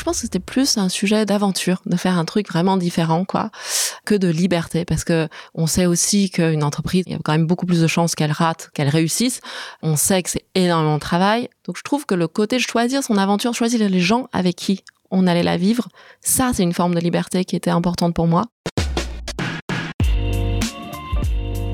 Je pense que c'était plus un sujet d'aventure, de faire un truc vraiment différent, quoi, que de liberté, parce que on sait aussi qu'une entreprise, il y a quand même beaucoup plus de chances qu'elle rate, qu'elle réussisse. On sait que c'est énormément de travail. Donc je trouve que le côté de choisir son aventure, choisir les gens avec qui on allait la vivre, ça c'est une forme de liberté qui était importante pour moi.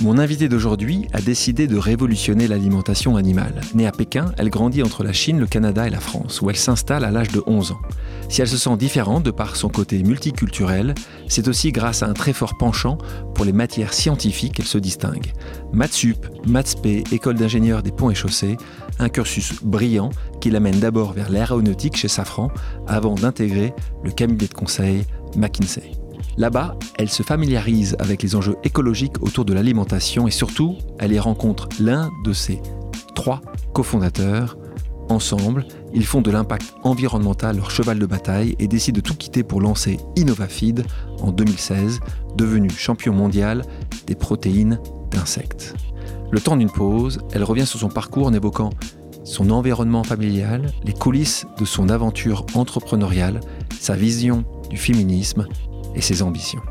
Mon invitée d'aujourd'hui a décidé de révolutionner l'alimentation animale. Née à Pékin, elle grandit entre la Chine, le Canada et la France, où elle s'installe à l'âge de 11 ans. Si elle se sent différente de par son côté multiculturel, c'est aussi grâce à un très fort penchant pour les matières scientifiques qu'elle se distingue. Matsup, Matspé, école d'ingénieurs des ponts et chaussées, un cursus brillant qui l'amène d'abord vers l'aéronautique chez Safran avant d'intégrer le cabinet de conseil McKinsey. Là-bas, elle se familiarise avec les enjeux écologiques autour de l'alimentation et surtout, elle y rencontre l'un de ses trois cofondateurs. Ensemble, ils font de l'impact environnemental leur cheval de bataille et décident de tout quitter pour lancer InnovaFeed en 2016, devenu champion mondial des protéines d'insectes. Le temps d'une pause, elle revient sur son parcours en évoquant son environnement familial, les coulisses de son aventure entrepreneuriale, sa vision du féminisme et ses ambitions.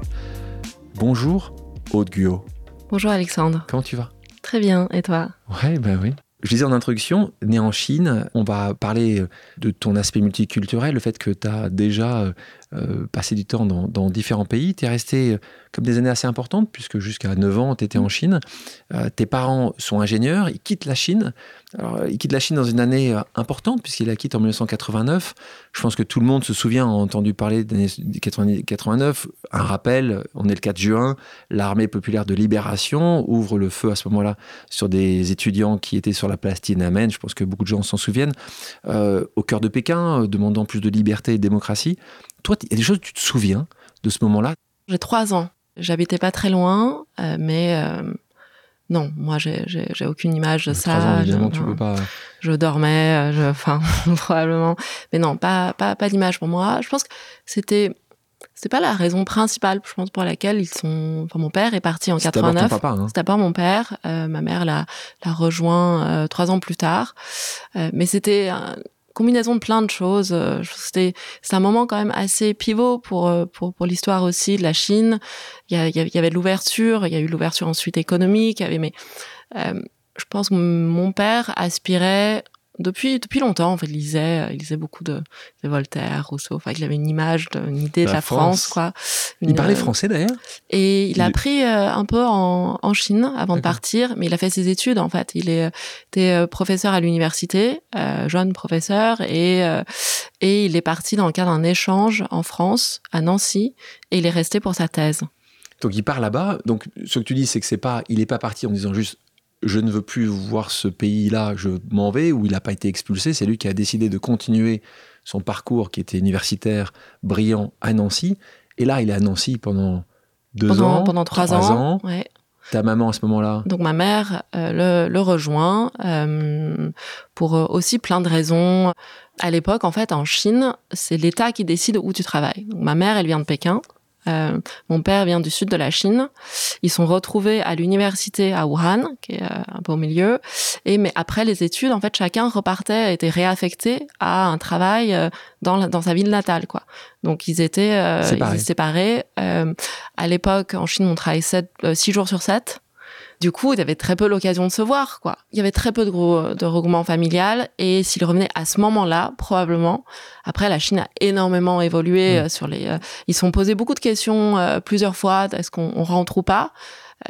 Bonjour, Aude Guillot. Bonjour Alexandre. Comment tu vas? Très bien, et toi? Ouais, ben oui. Je disais en introduction, né en Chine, on va parler de ton aspect multiculturel, le fait que tu as déjà euh, passé du temps dans, différents pays. Tu es resté comme des années assez importantes, puisque jusqu'à 9 ans, tu étais en Chine. Euh, tes parents sont ingénieurs, ils quittent la Chine. Alors, ils quittent la Chine dans une année euh, importante, puisqu'ils la quittent en 1989. Je pense que tout le monde se souvient, a entendu parler d'année 89. Un rappel, on est le 4 juin, l'armée populaire de libération ouvre le feu à ce moment-là sur des étudiants qui étaient sur la place Tiananmen. Je pense que beaucoup de gens s'en souviennent. Euh, au cœur de Pékin, euh, demandant plus de liberté et de démocratie. Toi, il y a des choses que tu te souviens de ce moment-là? J'ai trois ans. J'habitais pas très loin, euh, mais euh, non, moi j'ai aucune image de ça. Ans, évidemment, je, tu peux pas. Je dormais, je, enfin probablement, mais non, pas pas pas d'image pour moi. Je pense que c'était c'est pas la raison principale, je pense, pour laquelle ils sont. Enfin, mon père est parti en 89. C'était hein. d'abord mon père. Euh, ma mère l'a l'a rejoint euh, trois ans plus tard. Euh, mais c'était combinaison de plein de choses. Euh, c'était c'est un moment quand même assez pivot pour euh, pour, pour l'histoire aussi de la Chine. Il y, a, il y avait de l'ouverture, il y a eu l'ouverture ensuite économique. Il y avait mais euh, je pense que mon père aspirait depuis depuis longtemps en fait il lisait il lisait beaucoup de, de Voltaire Rousseau. Enfin il avait une image de, une idée de la France, quoi. Il parlait français d'ailleurs? et il, a appris euh, un peu en, en Chine avant de partir mais il a fait ses études en fait. Il est était euh, professeur à l'université euh, jeune professeur et et il est parti dans le cadre d'un échange en France à Nancy et il est resté pour sa thèse. Donc il part là-bas. Donc ce que tu dis c'est que c'est pas il est pas parti en disant juste je ne veux plus voir ce pays-là, je m'en vais, ou il n'a pas été expulsé, c'est lui qui a décidé de continuer son parcours qui était universitaire brillant à Nancy. Et là, il est à Nancy pendant deux pendant, ans. Pendant trois, trois ans. ans. Ouais. Ta maman à ce moment-là Donc ma mère euh, le, le, rejoint euh, pour aussi plein de raisons. À l'époque, en fait, en Chine, c'est l'État qui décide où tu travailles. Donc ma mère, elle vient de Pékin. Euh, mon père vient du sud de la Chine. Ils sont retrouvés à l'université à Wuhan, qui est euh, un peu au milieu. Et mais après les études, en fait, chacun repartait, était réaffecté à un travail euh, dans, dans sa ville natale, quoi. Donc ils étaient, euh, séparés. Ils étaient séparés. Euh, à l'époque, en Chine, on travaillait 7, 6 jours sur 7. Du coup, il y avait très peu l'occasion de se voir, quoi. Il y avait très peu de gros de regroupement familial et s'il revenait à ce moment-là, probablement. Après, la Chine a énormément évolué mmh. sur les. Euh, ils se sont posés beaucoup de questions euh, plusieurs fois. Est-ce qu'on rentre ou pas?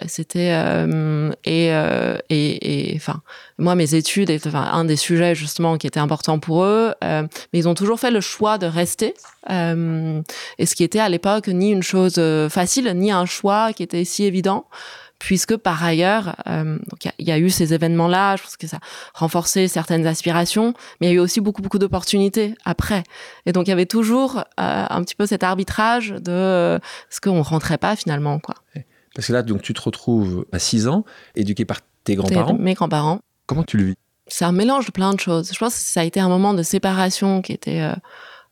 C'était euh, et, euh, et et enfin moi mes études enfin, un des sujets justement qui était important pour eux euh, mais ils ont toujours fait le choix de rester et ce qui était à l'époque ni une chose facile ni un choix qui était si évident puisque par ailleurs, euh, il y, a eu ces événements-là, je pense que ça a renforcé certaines aspirations, mais il y a eu aussi beaucoup, beaucoup d'opportunités après. Et donc, il y avait toujours euh, un petit peu cet arbitrage de euh, ce qu'on rentrait pas finalement, quoi. Parce que là, donc, tu te retrouves à 6 ans, éduqué par tes grands-parents. Mes grands-parents. Comment tu le vis? C'est un mélange de plein de choses. Je pense que ça a été un moment de séparation qui était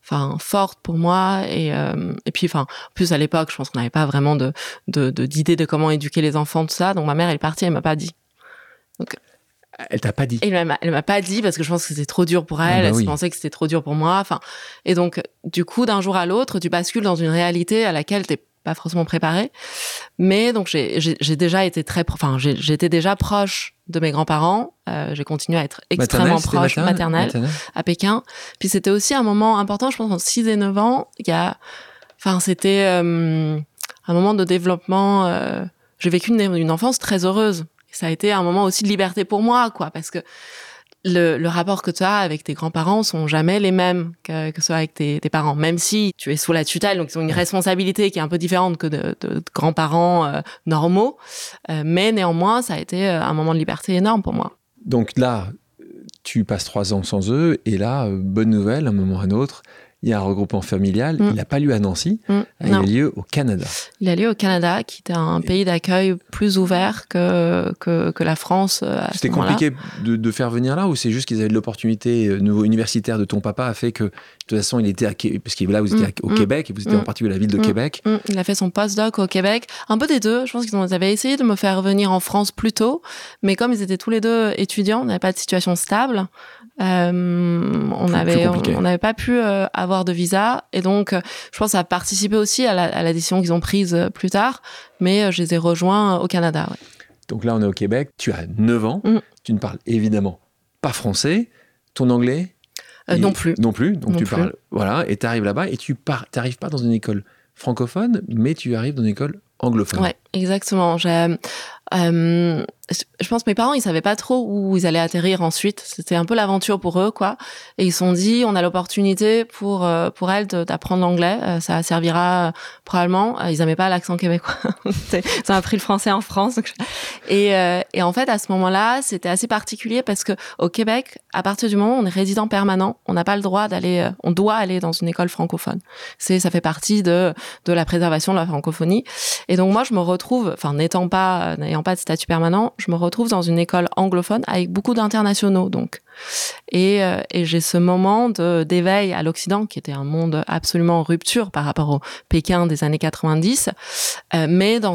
enfin forte pour moi et euh, et puis enfin en plus à l'époque je pense qu'on n'avait pas vraiment de de d'idée de, comment éduquer les enfants tout ça. Donc ma mère elle est partie elle m'a pas dit. Donc elle t'a pas dit? elle m'a elle m'a pas dit parce que je pense que c'était trop dur pour elle. Ah bah elle pensait que c'était trop dur pour moi. Enfin et donc du coup d'un jour à l'autre tu bascules dans une réalité à laquelle t'es pas forcément préparé. Mais donc j'ai déjà été très, enfin j'étais déjà proche de mes grands-parents. Euh, j'ai continué à être extrêmement proche maternelle, à Pékin. Puis c'était aussi un moment important, je pense entre 6 et 9 ans. Il y a, enfin c'était euh, un moment de développement. Euh, j'ai vécu une, une enfance très heureuse. ça a été un moment aussi de liberté pour moi, quoi, parce que le, le, rapport que tu as avec tes grands-parents sont jamais les mêmes que, que ce soit avec tes, tes, parents. Même si tu es sous la tutelle, donc ils ont une responsabilité qui est un peu différente que de, de, grands-parents euh, normaux. Euh, mais néanmoins, ça a été euh, un moment de liberté énorme pour moi. Donc là, tu passes trois ans sans eux, et là, bonne nouvelle, un moment à un autre, il y a un regroupement familial. Mm. Il n'a pas lieu à Nancy, mm. il a lieu au Canada. Il a lieu au Canada, qui est un pays d'accueil plus ouvert que, que, que la France. Euh, C'était compliqué de, de, faire venir là ou c'est juste qu'ils avaient l'opportunité, euh, nouveau universitaire de ton papa a fait que, de toute façon, il était à, parce qu'il là, vous étiez mm. au Québec et vous étiez en particulier à la ville de Québec. Il a fait son postdoc au Québec. Un peu des deux. Je pense qu'ils avaient essayé de me faire venir en France plus tôt, mais comme ils étaient tous les deux étudiants, on n'avait pas de situation stable. Euh, on n'avait on n'avait pas pu euh, avoir de visa. Et donc euh, je pense que ça a participé aussi à la, à la décision qu'ils ont prise plus tard. Mais je les ai rejoints au Canada ouais. donc là on est au Québec. Tu as 9 ans. Mm. tu ne parles évidemment pas français. Ton anglais non plus. Non plus. Donc non tu plus. parles voilà et tu arrives là-bas et tu pars t'arrives pas dans une école francophone mais tu arrives dans une école anglophone. Ouais exactement. J'ai je pense que mes parents, ils savaient pas trop où ils allaient atterrir ensuite. C'était un peu l'aventure pour eux, quoi. Et ils se sont dit, on a l'opportunité pour euh, pour elle d'apprendre l'anglais. Euh, ça servira euh, probablement. Ils n'aimaient pas l'accent québécois. ils ont appris le français en France. Et, et en fait, à ce moment-là, c'était assez particulier parce que au Québec, à partir du moment où on est résident permanent, on n'a pas le droit d'aller, on doit aller dans une école francophone. C'est, ça fait partie de de la préservation de la francophonie. Et donc moi, je me retrouve, enfin n'étant pas n'ayant pas de statut permanent, je me retrouve dans une école anglophone avec beaucoup d'internationaux, donc. Et, euh, j'ai ce moment d'éveil à l'Occident, qui était un monde absolument en rupture par rapport au Pékin des années 90, euh, mais dans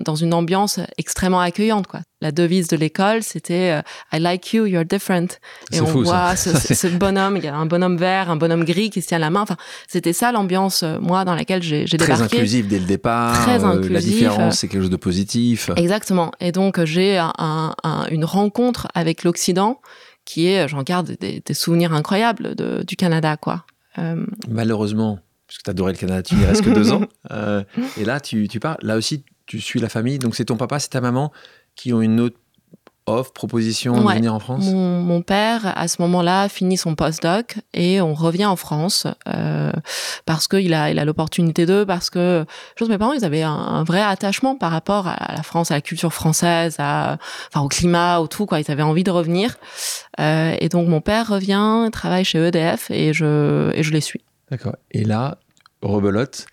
dans une ambiance extrêmement accueillante, quoi. La devise de l'école, c'était euh, I like you, you're different. Et on fou, voit ce, ce, bonhomme, il y a un bonhomme vert, un bonhomme gris qui se tient la main. Enfin, c'était ça l'ambiance, euh, moi, dans laquelle j'ai débarqué. Très inclusif dès le départ. Très inclusif. La différence, c'est quelque chose de positif. Exactement. Et donc, j'ai un, un, une rencontre avec l'Occident qui est, j'en garde des, des, souvenirs incroyables de, du Canada, quoi. Euh... Malheureusement, parce que tu adorais le Canada, tu n'y restes que deux ans. Euh, et là, tu, tu pars. Là aussi, tu suis la famille. Donc, c'est ton papa, c'est ta maman qui ont une autre offre, proposition ouais. de venir en France? Mon, mon, père, à ce moment-là, finit son postdoc et on revient en France euh, parce qu'il a, il a l'opportunité d'eux, parce que je pense mes parents, ils avaient un, un, vrai attachement par rapport à la France, à la culture française, à, enfin, au climat, au tout, quoi. Ils avaient envie de revenir. Euh, et donc, mon père revient, travaille chez EDF et je, et je les suis. D'accord. Et là, rebelote,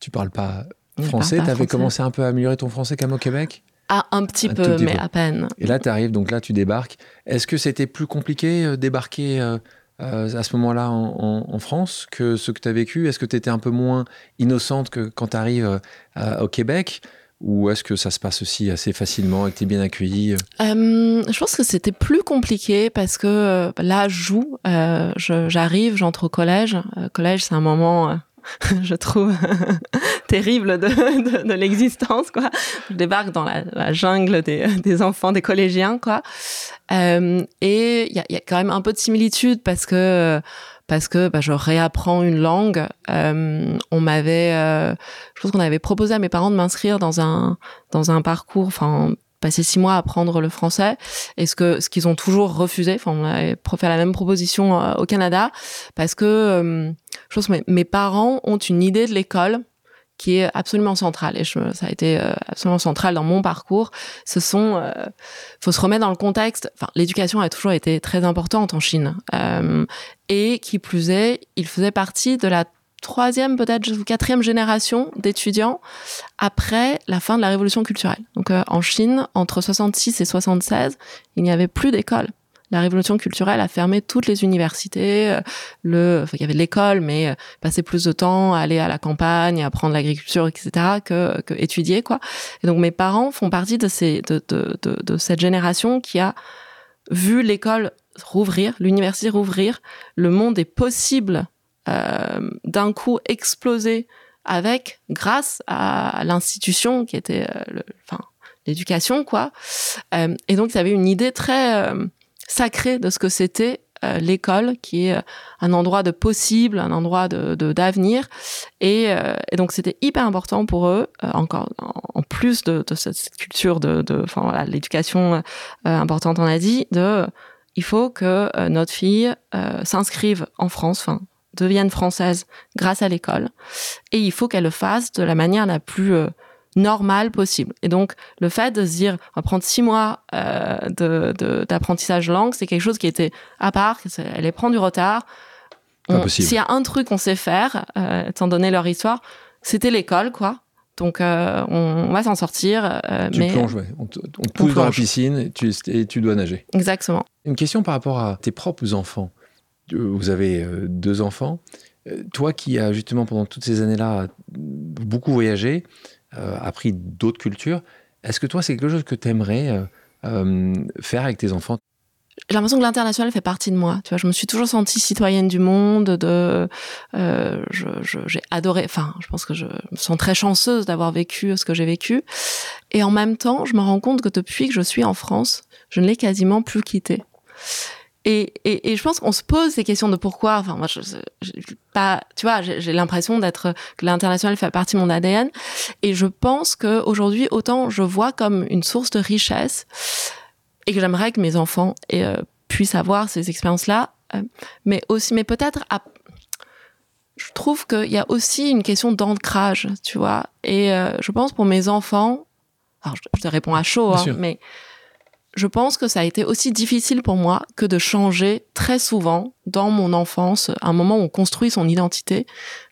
tu parles pas français, tu avais commencé un peu à améliorer ton français comme au Québec? Ah, un petit un peu, mais peu. à peine. Et là, tu arrives, donc là, tu débarques. Est-ce que c'était plus compliqué euh, débarquer euh, euh, à ce moment-là en, en, en, France que ce que tu as vécu? Est-ce que tu étais un peu moins innocente que quand tu arrives au Québec? Ou est-ce que ça se passe aussi assez facilement et que tu es bien accueillie euh, Je pense que c'était plus compliqué parce que là, je joue, j'arrive, j'entre au collège. collège, c'est un moment je trouve terrible de, l'existence quoi. Je débarque dans la, jungle des, enfants des collégiens quoi. Euh, et il y a, a, quand même un peu de similitude parce que parce que bah, je réapprends une langue. Euh, on m'avait euh, je pense qu'on avait proposé à mes parents de m'inscrire dans un dans un parcours enfin passé six mois à apprendre le français. Et ce que ce qu'ils ont toujours refusé enfin on avait fait la même proposition au Canada parce que je mes, parents ont une idée de l'école qui est absolument centrale et ça a été euh, absolument central dans mon parcours. Ce sont, euh, faut se remettre dans le contexte. L'éducation a toujours été très importante en Chine euh, et qui plus est, il faisait partie de la troisième, peut-être quatrième génération d'étudiants après la fin de la révolution culturelle. Donc en Chine, entre 66 et 76, il n'y avait plus d'école la révolution culturelle a fermé toutes les universités. Euh, le, il y avait l'école, mais euh, passer plus de temps à aller à la campagne, à apprendre l'agriculture, etc., que, étudier, quoi. Et donc mes parents font partie de cette génération qui a vu l'école rouvrir, l'université rouvrir, le monde est possible euh, d'un coup exploser avec, grâce à l'institution qui était, enfin, l'éducation, quoi. Et donc, ils avaient une idée très sacré de ce que c'était euh, l'école, qui est euh, un endroit de possible, un endroit de d'avenir. Et, euh, et, donc c'était hyper important pour eux, encore en, plus de, cette culture de, enfin l'éducation importante on a dit, de il faut que notre fille s'inscrive en France, devienne française grâce à l'école, et il faut qu'elle le fasse de la manière la plus normal possible. Et donc, le fait de se dire, on va prendre six mois euh, d'apprentissage de, langue, c'est quelque chose qui était à part, elle est prendre du retard. S'il y a un truc qu'on sait faire, euh, étant donné leur histoire, c'était l'école, quoi. Donc, euh, on, va s'en sortir. Euh, tu plonges, ouais. On te, pousse dans la piscine et tu, et tu dois nager. Exactement. Une question par rapport à tes propres enfants. Vous avez deux enfants. Toi qui as justement pendant toutes ces années-là beaucoup voyagé, appris d'autres cultures. Est-ce que toi, c'est quelque chose que tu aimerais euh, euh, faire avec tes enfants? J'ai l'impression que l'international fait partie de moi. Tu vois, je me suis toujours sentie citoyenne du monde. De, euh, j'ai adoré. Enfin, je pense que je me sens très chanceuse d'avoir vécu ce que j'ai vécu. Et en même temps, je me rends compte que depuis que je suis en France, je ne l'ai quasiment plus quitté. Et, et, et, je pense qu'on se pose ces questions de pourquoi. Enfin, moi, je, je pas, tu vois, j'ai l'impression d'être que l'international fait partie de mon ADN. Et je pense que aujourd'hui, autant je vois comme une source de richesse et que j'aimerais que mes enfants euh, puissent avoir ces expériences-là, euh, mais aussi, mais peut-être, je trouve qu'il y a aussi une question d'ancrage, tu vois. Et euh, je pense pour mes enfants, alors je, te réponds à chaud, hein, mais je pense que ça a été aussi difficile pour moi que de changer très souvent dans mon enfance, un moment où on construit son identité,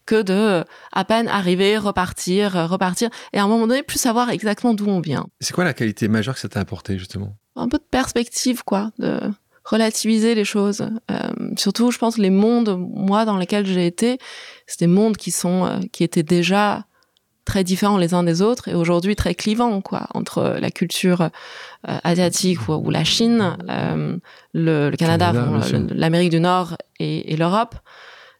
que de euh, à peine arriver, repartir, euh, repartir, et à un moment donné plus savoir exactement d'où on vient. C'est quoi la qualité majeure que ça t'a apporté justement? Un peu de perspective, quoi, de relativiser les choses. Euh, surtout, je pense, les mondes, moi, dans lesquels j'ai été, c'est des mondes qui sont, qui étaient déjà très différents les uns des autres et aujourd'hui très clivants quoi entre la culture euh, asiatique ou, la Chine, euh, le, Canada, l'Amérique du Nord et, l'Europe.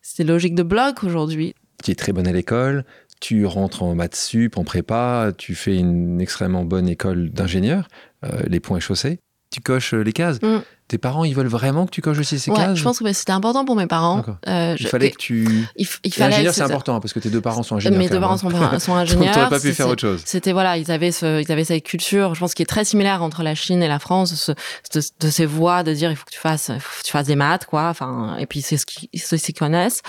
C'est logique de bloc aujourd'hui. Tu es très bonne à l'école, tu rentres en maths sup, en prépa, tu fais une extrêmement bonne école d'ingénieur, euh, les points et chaussées. Tu coches les cases. Mm. Tes parents, ils veulent vraiment que tu coches aussi ces ouais, Je pense que c'était important pour mes parents. Euh, il fallait que tu. Il, il fallait. Ingénieur, c'est important hein, parce que tes deux parents sont ingénieurs. Mes deux parents sont, sont, ingénieurs. n'aurais pas pu faire autre chose. C'était voilà, ils avaient ce, ils avaient cette culture, je pense, qui est très similaire entre la Chine et la France, de, de, ces voix de dire il faut que tu fasses, faut que tu fasses des maths, quoi. Enfin, et puis c'est ce qu'ils, ce qu'ils connaissent.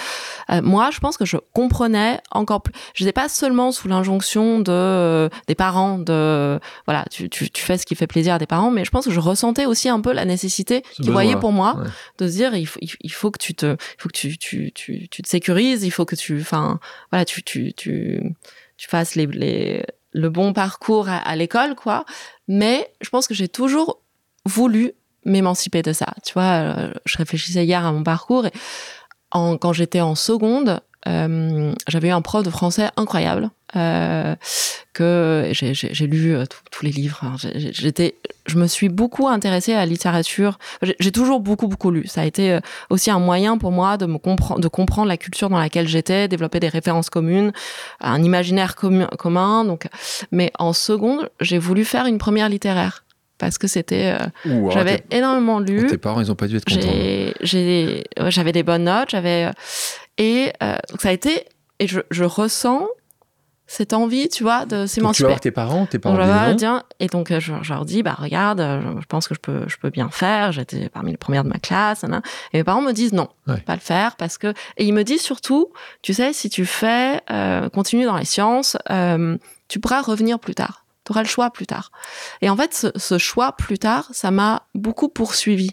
Euh, moi, je pense que je comprenais encore plus. Je n'étais pas seulement sous l'injonction de euh, des parents de voilà, tu, tu, tu fais ce qui fait plaisir à tes parents, mais je pense que je ressentais aussi un peu la nécessité qu'ils voyaient pour moi de se dire il faut, il faut que tu te il faut que tu, tu, tu, tu te sécurises il faut que tu enfin voilà tu tu tu tu fasses les, les le bon parcours à, l'école quoi. Mais je pense que j'ai toujours voulu m'émanciper de ça. Tu vois euh, je réfléchissais hier à mon parcours et en, quand j'étais en seconde euh, j'avais eu un prof de français incroyable euh, que j'ai lu euh, tous les livres. J'étais, je me suis beaucoup intéressée à la littérature. J'ai toujours beaucoup beaucoup lu. Ça a été aussi un moyen pour moi de me comprendre, de comprendre la culture dans laquelle j'étais, développer des références communes, un imaginaire commun. Donc, mais en seconde, j'ai voulu faire une première littéraire parce que c'était j'avais énormément lu. Tes parents, ils ont pas dû être contents. J'ai j'avais des bonnes notes, j'avais et euh, ça a été et je, je ressens cette envie, tu vois, de Donc, tu vas s'émanciper. voir tes parents, tes Donc, parents leur non. et donc euh, je, je leur dis, bah regarde, euh, je, je pense que je peux, je peux bien faire. J'étais parmi les premières de ma classe. Et mes parents me disent non, Ouais. pas le faire parce que. Et ils me disent surtout, tu sais, si tu fais, euh, continue dans les sciences, euh, tu pourras revenir plus tard. Tu auras le choix plus tard. Et en fait, ce, ce choix plus tard, ça m'a beaucoup poursuivi.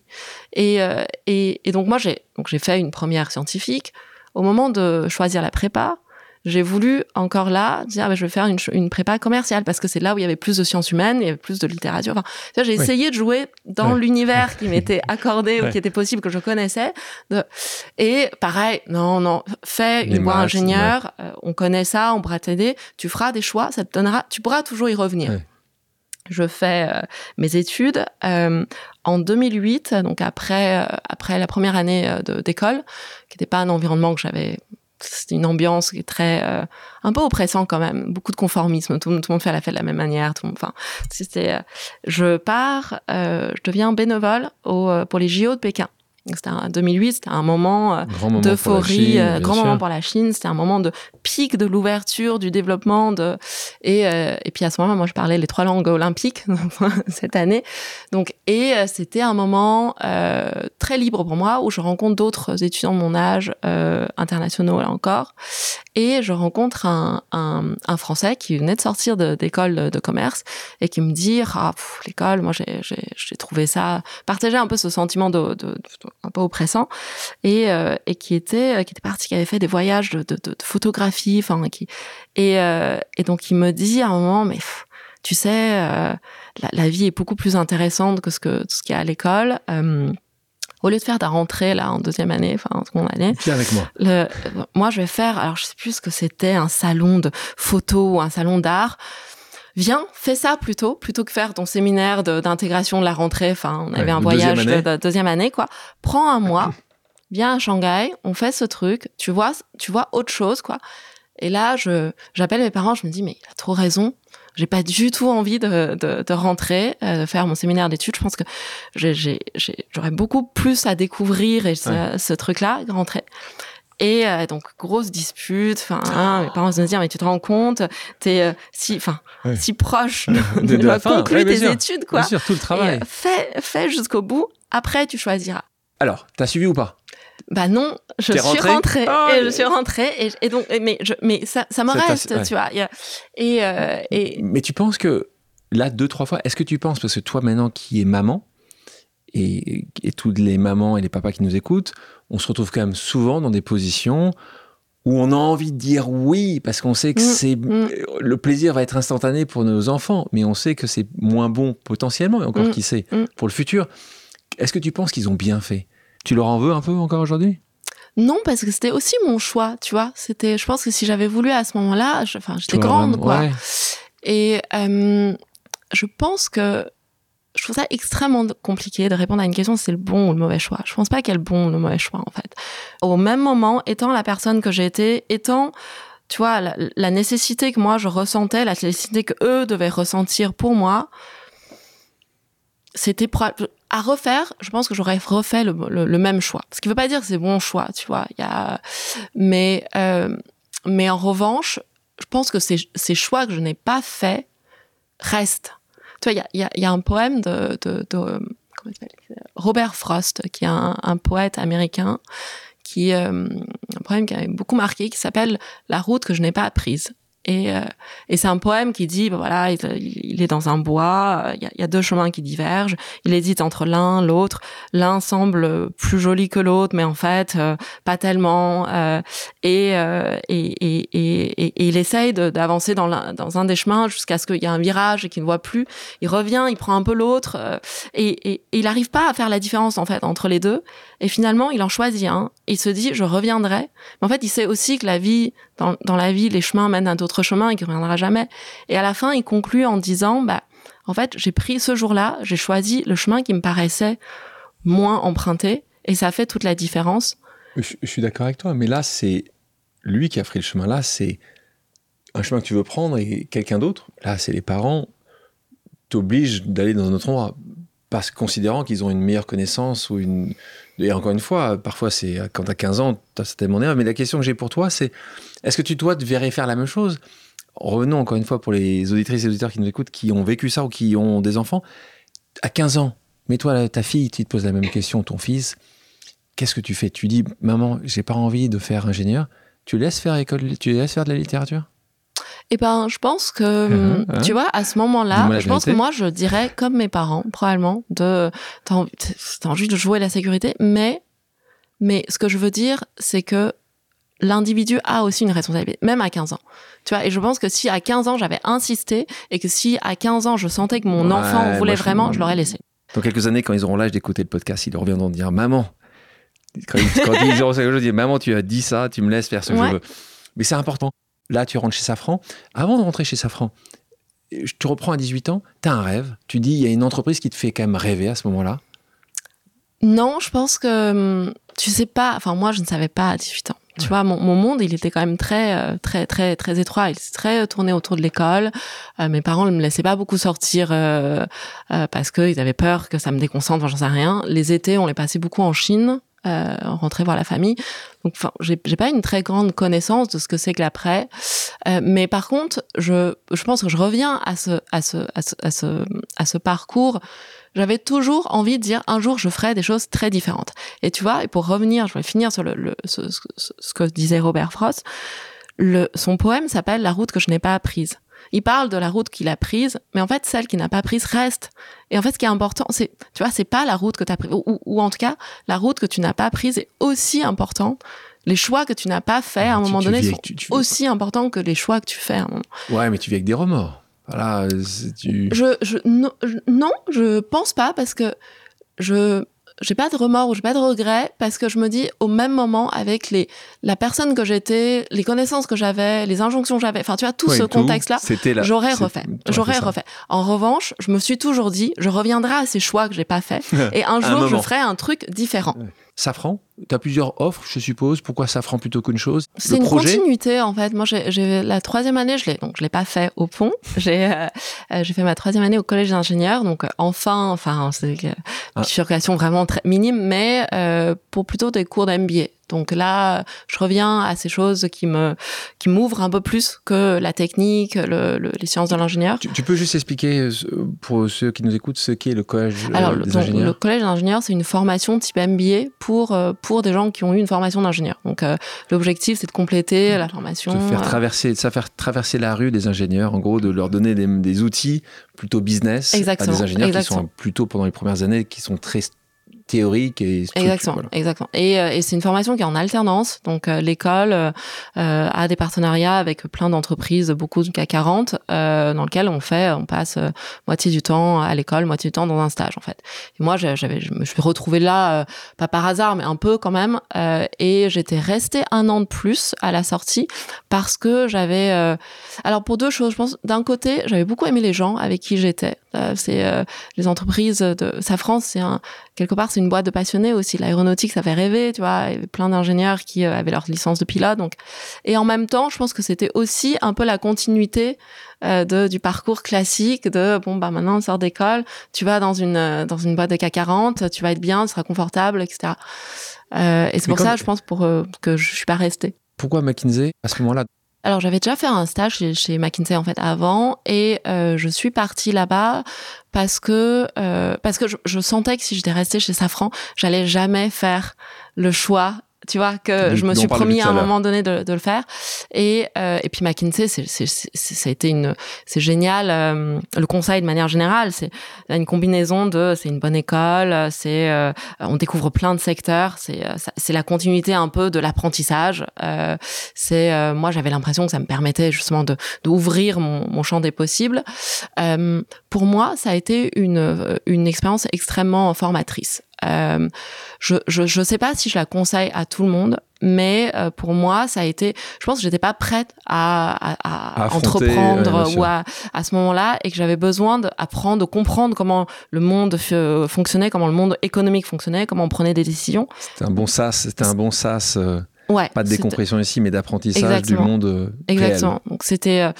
Et, euh, et, et donc moi, j'ai donc j'ai fait une première scientifique. Au moment de choisir la prépa, j'ai voulu encore là dire ah ben, je vais faire une, prépa commerciale parce que c'est là où il y avait plus de sciences humaines, il y avait plus de littérature. Enfin, j'ai Oui. essayé de jouer dans Ouais. l'univers qui m'était accordé ou qui était possible que je connaissais. De- Et pareil, non, non, fais Les une voie ingénieur, euh, on connaît ça, on pourra t'aider, tu feras des choix, ça te donnera, tu pourras toujours y revenir. Je fais euh, mes études euh, en 2008, donc après, euh, après la première année euh, d'école, qui n'était pas un environnement que j'avais. C'était une ambiance qui est très euh, un peu oppressant quand même, beaucoup de conformisme. Tout, le- monde fait la fête de la même manière. Tout enfin, c'était. je pars, je deviens bénévole pour les JO de Pékin. C'était en 2008, c'était un moment euh, moment d'euphorie, euh, grand sûr. moment pour la Chine. C'était un moment de pic de l'ouverture, du développement. De... Et, euh, et puis à ce moment, moi, je parlais les trois langues olympiques cette année. Donc, et c'était un moment euh, très libre pour moi où je rencontre d'autres étudiants de mon âge, euh, internationaux là encore. Et je rencontre un, Français qui venait de sortir d'école de, commerce et qui me dit Ah, l'école, moi, j'ai- trouvé ça. partageait un peu ce sentiment de, un peu oppressant et, euh, et qui était qui était parti, qui avait fait des voyages de, photographie, enfin euh, et donc il me dit à un moment mais tu sais euh, la, vie est beaucoup plus intéressante que ce que ce qu'il y a à l'école. Au lieu de faire ta rentrée là en deuxième année, enfin en seconde année, Viens avec moi. le, moi je vais faire, alors je sais plus ce que c'était, un salon de photo ou un salon d'art. Viens, fais ça plutôt, plutôt que faire ton séminaire d'intégration de, la rentrée. Enfin, on avait Ouais, un voyage deuxième de, de deuxième année, quoi. Prends un mois, viens à Shanghai, on fait ce truc, tu vois, tu vois autre chose, quoi. Et là, je, j'appelle mes parents, je me dis, mais il a trop raison. J'ai pas du tout envie de, de, de rentrer, euh, de faire mon séminaire d'études. Je pense que j'aurais beaucoup plus à découvrir et ce, ce truc-là, de rentrer. Et euh, donc grosse dispute. Enfin, hein, mes parents se disent mais tu te rends compte, t'es euh, si, enfin, Ouais. si proche de, De- la fin. conclure Ouais, tes sûr. études, quoi. Bien sûr, tout le Et, travail. euh, fais, fais jusqu'au bout. Après, tu choisiras. Alors, t'as suivi ou pas? Bah non, je suis rentrée rentrée Ah, et je suis rentrée et, et donc et- mais je, mais ça ça me reste, ouais. tu vois. Et euh, et Mais tu penses que là, deux, trois fois, est-ce que tu penses, parce que toi maintenant qui es maman, et, et toutes les mamans et les papas qui nous écoutent, on se retrouve quand même souvent dans des positions où on a envie de dire oui, parce qu'on sait que Mm, c'est mm. le plaisir va être instantané pour nos enfants, mais on sait que c'est moins bon potentiellement, et encore Mm, qui sait, pour le futur. Est-ce que tu penses qu'ils ont bien fait? Tu leur en veux un peu encore aujourd'hui? Non parce que c'était aussi mon choix, tu vois. C'était, je pense que si j'avais voulu à ce moment-là, enfin j'étais grande quoi. ouais. Et euh, je pense que je trouve ça extrêmement compliqué de répondre à une question si c'est le bon ou le mauvais choix. Je pense pas qu'il y ait le bon ou le mauvais choix en fait. Au même moment, étant la personne que j'ai été, étant tu vois la, la nécessité que moi je ressentais, la nécessité que eux devaient ressentir pour moi, c'était à refaire. Je pense que j'aurais refait le, même choix. Ce qui veut pas dire que c'est bon choix, tu vois. Mais euh, mais en revanche, je pense que ces, choix que je n'ai pas faits restent. Tu vois, il y a, un poème de, Robert Frost, qui est un, un poète américain, qui euh, un poème qui a beaucoup marqué, qui s'appelle La route que je n'ai pas apprise. Et, euh, et c'est un poème qui dit, ben voilà, il, est dans un bois, il y, a, deux chemins qui divergent, il hésite entre l'un, l'autre, l'un semble plus joli que l'autre, mais en fait, euh, pas tellement. euh, et, euh, et, et, et, il essaye d'avancer dans, un des chemins jusqu'à ce qu'il y ait un virage et qu'il ne voit plus. Il revient, il prend un peu l'autre, euh, et, il n'arrive pas à faire la différence en fait entre les deux. Et finalement, il en choisit un. Il se dit, je reviendrai. Mais en fait, il sait aussi que la vie, dans, dans la vie, les chemins mènent à d'autres chemins et qu'il ne reviendra jamais. Et à la fin, il conclut en disant, bah, en fait, j'ai pris ce jour-là, j'ai choisi le chemin qui me paraissait moins emprunté, et ça fait toute la différence. Je, suis d'accord avec toi, mais là, c'est lui qui a pris le chemin. Là, c'est un chemin que tu veux prendre et quelqu'un d'autre. Là, c'est les parents t'obligent d'aller dans un autre endroit. Parce considérant qu'ils ont une meilleure connaissance ou une. Et encore une fois, parfois, c'est quand t'as 15 ans, t'as certainement. Mais la question que j'ai pour toi, c'est est-ce que tu, toi, te verrais faire la même chose? Revenons encore une fois pour les auditrices et auditeurs qui nous écoutent, qui ont vécu ça ou qui ont des enfants. À 15 ans, mets-toi ta fille, tu te poses la même question, ton fils. Qu'est-ce que tu fais? Tu dis, maman, j'ai pas envie de faire ingénieur. Tu laisses faire école, tu laisses faire de la littérature? Eh ben, je pense que, Uh-huh, uh-huh. tu vois, à ce moment-là, je pense que moi, je dirais, comme mes parents, probablement, de, t'as envie, t'as envie de jouer la sécurité, mais, mais ce que je veux dire, c'est que l'individu a aussi une responsabilité, même à 15 ans. Tu vois, et je pense que si à 15 ans, j'avais insisté, et que si à 15 ans, je sentais que mon Ouais, enfant voulait je- vraiment, je l'aurais laissé. Dans quelques années, quand ils auront l'âge d'écouter le podcast, ils reviendront dire Maman, quand ils, quand ils auront ils disent Maman, tu as dit ça, tu me laisses faire ce que Ouais. je veux. Mais c'est important. Là, tu rentres chez Safran. Avant de rentrer chez Safran, je te reprends à 18 ans, tu as un rêve. Tu dis Il y a une entreprise qui te fait quand même rêver à ce moment-là. Non, je pense que hum, tu sais pas. Enfin, moi, je ne savais pas à 18 ans. Tu vois, mon, mon monde, il était quand même très, euh, très, très, très étroit. Il s'est très tourné autour de l'école. Euh, mes parents ne me laissaient pas beaucoup sortir euh, euh, parce qu'ils avaient peur que ça me déconcentre. Enfin, j'en sais rien. Les étés, on les passait beaucoup en Chine. Euh, on rentrait voir la famille. Donc, enfin, j'ai pas une très grande connaissance de ce que c'est que l'après. Euh, mais par contre, je, je pense que je reviens à ce, à ce, à ce, à ce parcours j'avais toujours envie de dire un jour je ferai des choses très différentes. Et tu vois, et pour revenir, je vais finir sur le, le- ce, ce- ce- ce que disait Robert Frost, le, son poème s'appelle La route que je n'ai pas apprise. Il parle de la route qu'il a prise, mais en fait, celle qu'il n'a pas prise reste. Et en fait, ce qui est important, c'est, tu vois, c'est pas la route que tu as prise, ou, ou- ou en tout cas, la route que tu n'as pas prise est aussi importante. Les choix que tu n'as pas faits à un Tu- moment tu donné sont tu- aussi importants que les choix que tu fais à un moment. Ouais, mais tu vis avec des remords. Voilà, c'est- tu. Je, je, non, je- non, je pense pas parce que je j'ai pas de remords ou j'ai pas de regrets parce que je me dis au même moment avec les la personne que j'étais, les connaissances que j'avais, les injonctions que j'avais, enfin tu vois tout Ouais, ce c'était là. j'aurais refait, j'aurais fait refait. En revanche, je me suis toujours dit, je reviendrai à ces choix que j'ai pas faits et un un jour je ferai un truc différent. Safran, tu as plusieurs offres, je suppose. Pourquoi Safran plutôt qu'une chose? C'est une projet? continuité en fait. Moi, j'ai j'ai- la troisième année, je l'ai donc je l'ai pas fait au pont. J'ai euh, euh, j'ai fait ma troisième année au collège d'ingénieurs. Donc euh, enfin, enfin c'est Ah. une bifurcation vraiment très minime, mais euh, pour plutôt des cours d'MBA. Donc là, je reviens à ces choses qui me qui m'ouvrent un peu plus que la technique, le- le- les sciences de l'ingénieur. Tu, tu peux juste expliquer euh, pour ceux qui nous écoutent ce qu'est le collège euh, Alors, le, des donc, ingénieurs le collège d'ingénieurs, c'est une formation type MBA pour, euh, pour des gens qui ont eu une formation d'ingénieur. Donc, euh, l'objectif, c'est de compléter la formation. de faire traverser, de faire traverser la rue des ingénieurs, en gros, de leur donner des, des outils plutôt business Exactement, à des ingénieurs qui sont plutôt pendant les premières années, qui sont très théoriques et Exactement, voilà. exactement. Et, euh, et c'est une formation qui est en alternance. Donc euh, l'école euh, a des partenariats avec plein d'entreprises, beaucoup de CAC 40, euh, dans lequel on fait, on passe moitié du temps à l'école, moitié du temps dans un stage en fait. Et moi, j'avais, je me suis retrouvée là, euh, pas par hasard, mais un peu quand même. et j'étais restée un an de plus à la sortie parce que j'avais, alors pour deux choses, je pense. D'un côté, j'avais beaucoup aimé les gens avec qui j'étais. Euh, c'est euh, les entreprises de Safran, c'est un quelque part, c'est une boîte de passionnés aussi. L'aéronautique, ça fait rêver, tu vois. Il y avait plein d'ingénieurs qui euh, avaient leur licence de pilote. Donc, et en même temps, je pense que c'était aussi un peu la continuité de, du parcours classique de bon bah maintenant on sort d'école, tu vas dans une dans une boîte de CAC 40, tu vas être bien, tu seras confortable, etc. Et c'est pour ça, je pense, pour que je suis pas restée. Pourquoi McKinsey à ce moment-là Alors j'avais déjà fait un stage chez, chez McKinsey en fait avant et euh, je suis partie là-bas parce que euh, parce que je, je sentais que si j'étais restée chez Safran, j'allais jamais faire le choix. Tu vois que je me suis promis à un moment donné de, de le faire. Et euh, et puis McKinsey c'est c'est c'est- ça a été une c'est génial euh, le conseil de manière générale c'est une combinaison de c'est une bonne école c'est euh, on découvre plein de secteurs c'est euh, c'est la continuité un peu de l'apprentissage euh, c'est euh, moi j'avais l'impression que ça me permettait justement de d'ouvrir mon, mon champ des possibles. Euh, pour moi ça a été une une expérience extrêmement formatrice euh, je, je je sais pas si je la conseille à tout le monde mais euh, pour moi ça a été je pense que j'étais pas prête à, à, à À affronter, entreprendre ouais, ou à à ce moment-là et que j'avais besoin d'apprendre de comprendre comment le monde fonctionnait comment le monde économique fonctionnait comment on prenait des décisions. C'était un bon sas, c'était un bon sas, euh, ouais pas de décompression ici, mais d'apprentissage du monde euh, réel. Exactement. Donc c'était, euh,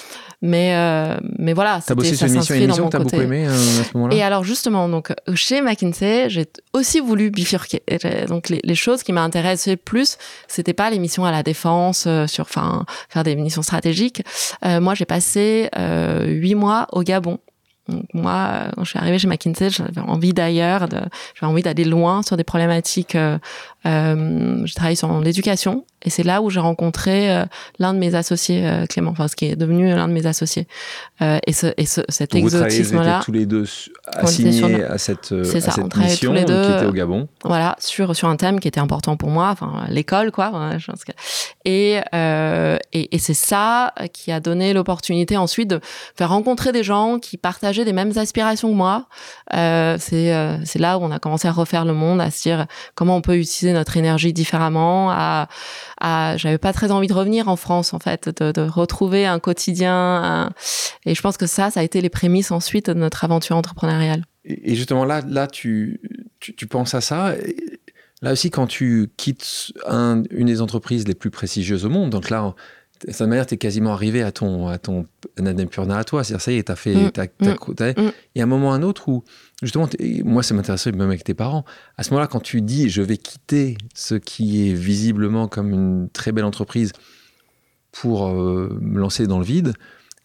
Mais, euh, mais voilà. T'as bossé sur une mission, une émission t'as beaucoup aimé euh, à ce moment-là? Et alors, justement, donc, chez McKinsey, j'ai aussi voulu bifurquer. donc, les, les choses qui m'intéressaient plus, c'était pas les missions à la défense, sur, enfin, faire des missions stratégiques. moi, j'ai passé huit mois au Gabon donc moi, quand je suis arrivée chez McKinsey, j'avais envie d'ailleurs, j'avais envie d'aller loin sur des problématiques. Euh, euh, je travaille sur l'éducation et c'est là où j'ai rencontré euh, l'un de mes associés, euh, Clément, enfin ce qui est devenu l'un de mes associés. Et, ce, et ce, cet exotisme-là. tous les deux assignés à cette, à cette mission tous les deux, qui était au Gabon. Voilà, sur sur un thème qui était important pour moi, enfin l'école quoi. je pense que... Et et, et c'est ça qui a donné l'opportunité ensuite de faire rencontrer des gens qui partageaient des mêmes aspirations que moi. C'est c'est là où on a commencé à refaire le monde, à se dire comment on peut utiliser notre énergie différemment. J'avais pas très envie de revenir en France en fait, de, retrouver un quotidien. Et je pense que ça, ça a été les prémices ensuite de notre aventure entrepreneuriale. Et justement là, là tu, tu, tu penses à ça. Là aussi, quand tu quittes un, une des entreprises les plus prestigieuses au monde, donc là, de cette manière, tu es quasiment arrivé à ton, à ton à toi. C'est-à-dire, ça y est, tu as fait. Mm. Mm. Il y a un moment ou un autre où, justement, moi, ça m'intéressait même avec tes parents. À ce moment-là, quand tu dis, je vais quitter ce qui est visiblement comme une très belle entreprise pour euh, me lancer dans le vide,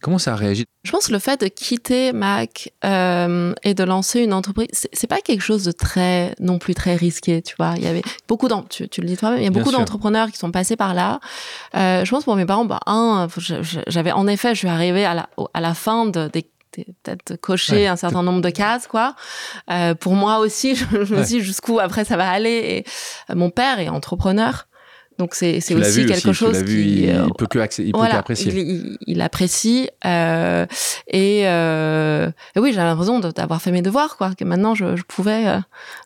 Comment ça a réagi? Je pense que le fait de quitter Mac euh, et de lancer une entreprise, c'est pas quelque chose de très non plus très risqué, tu vois. Il y avait beaucoup tu, tu le dis toi-même, il y a beaucoup d'entrepreneurs qui sont passés par là. Euh, je pense pour mes parents, bah un, j'avais en effet, je suis arrivée à la, à la fin de, des peut-être cocher un certain nombre de cases quoi. Euh, pour moi aussi je, me dis jusqu'où après ça va aller. Et euh, mon père est entrepreneur donc c'est c'est aussi quelque chose qui il, euh, peut que il peut qu'apprécier. Il, il, apprécie euh, et, euh, et, oui j'ai l'impression d'avoir fait mes devoirs quoi que maintenant je, je pouvais euh,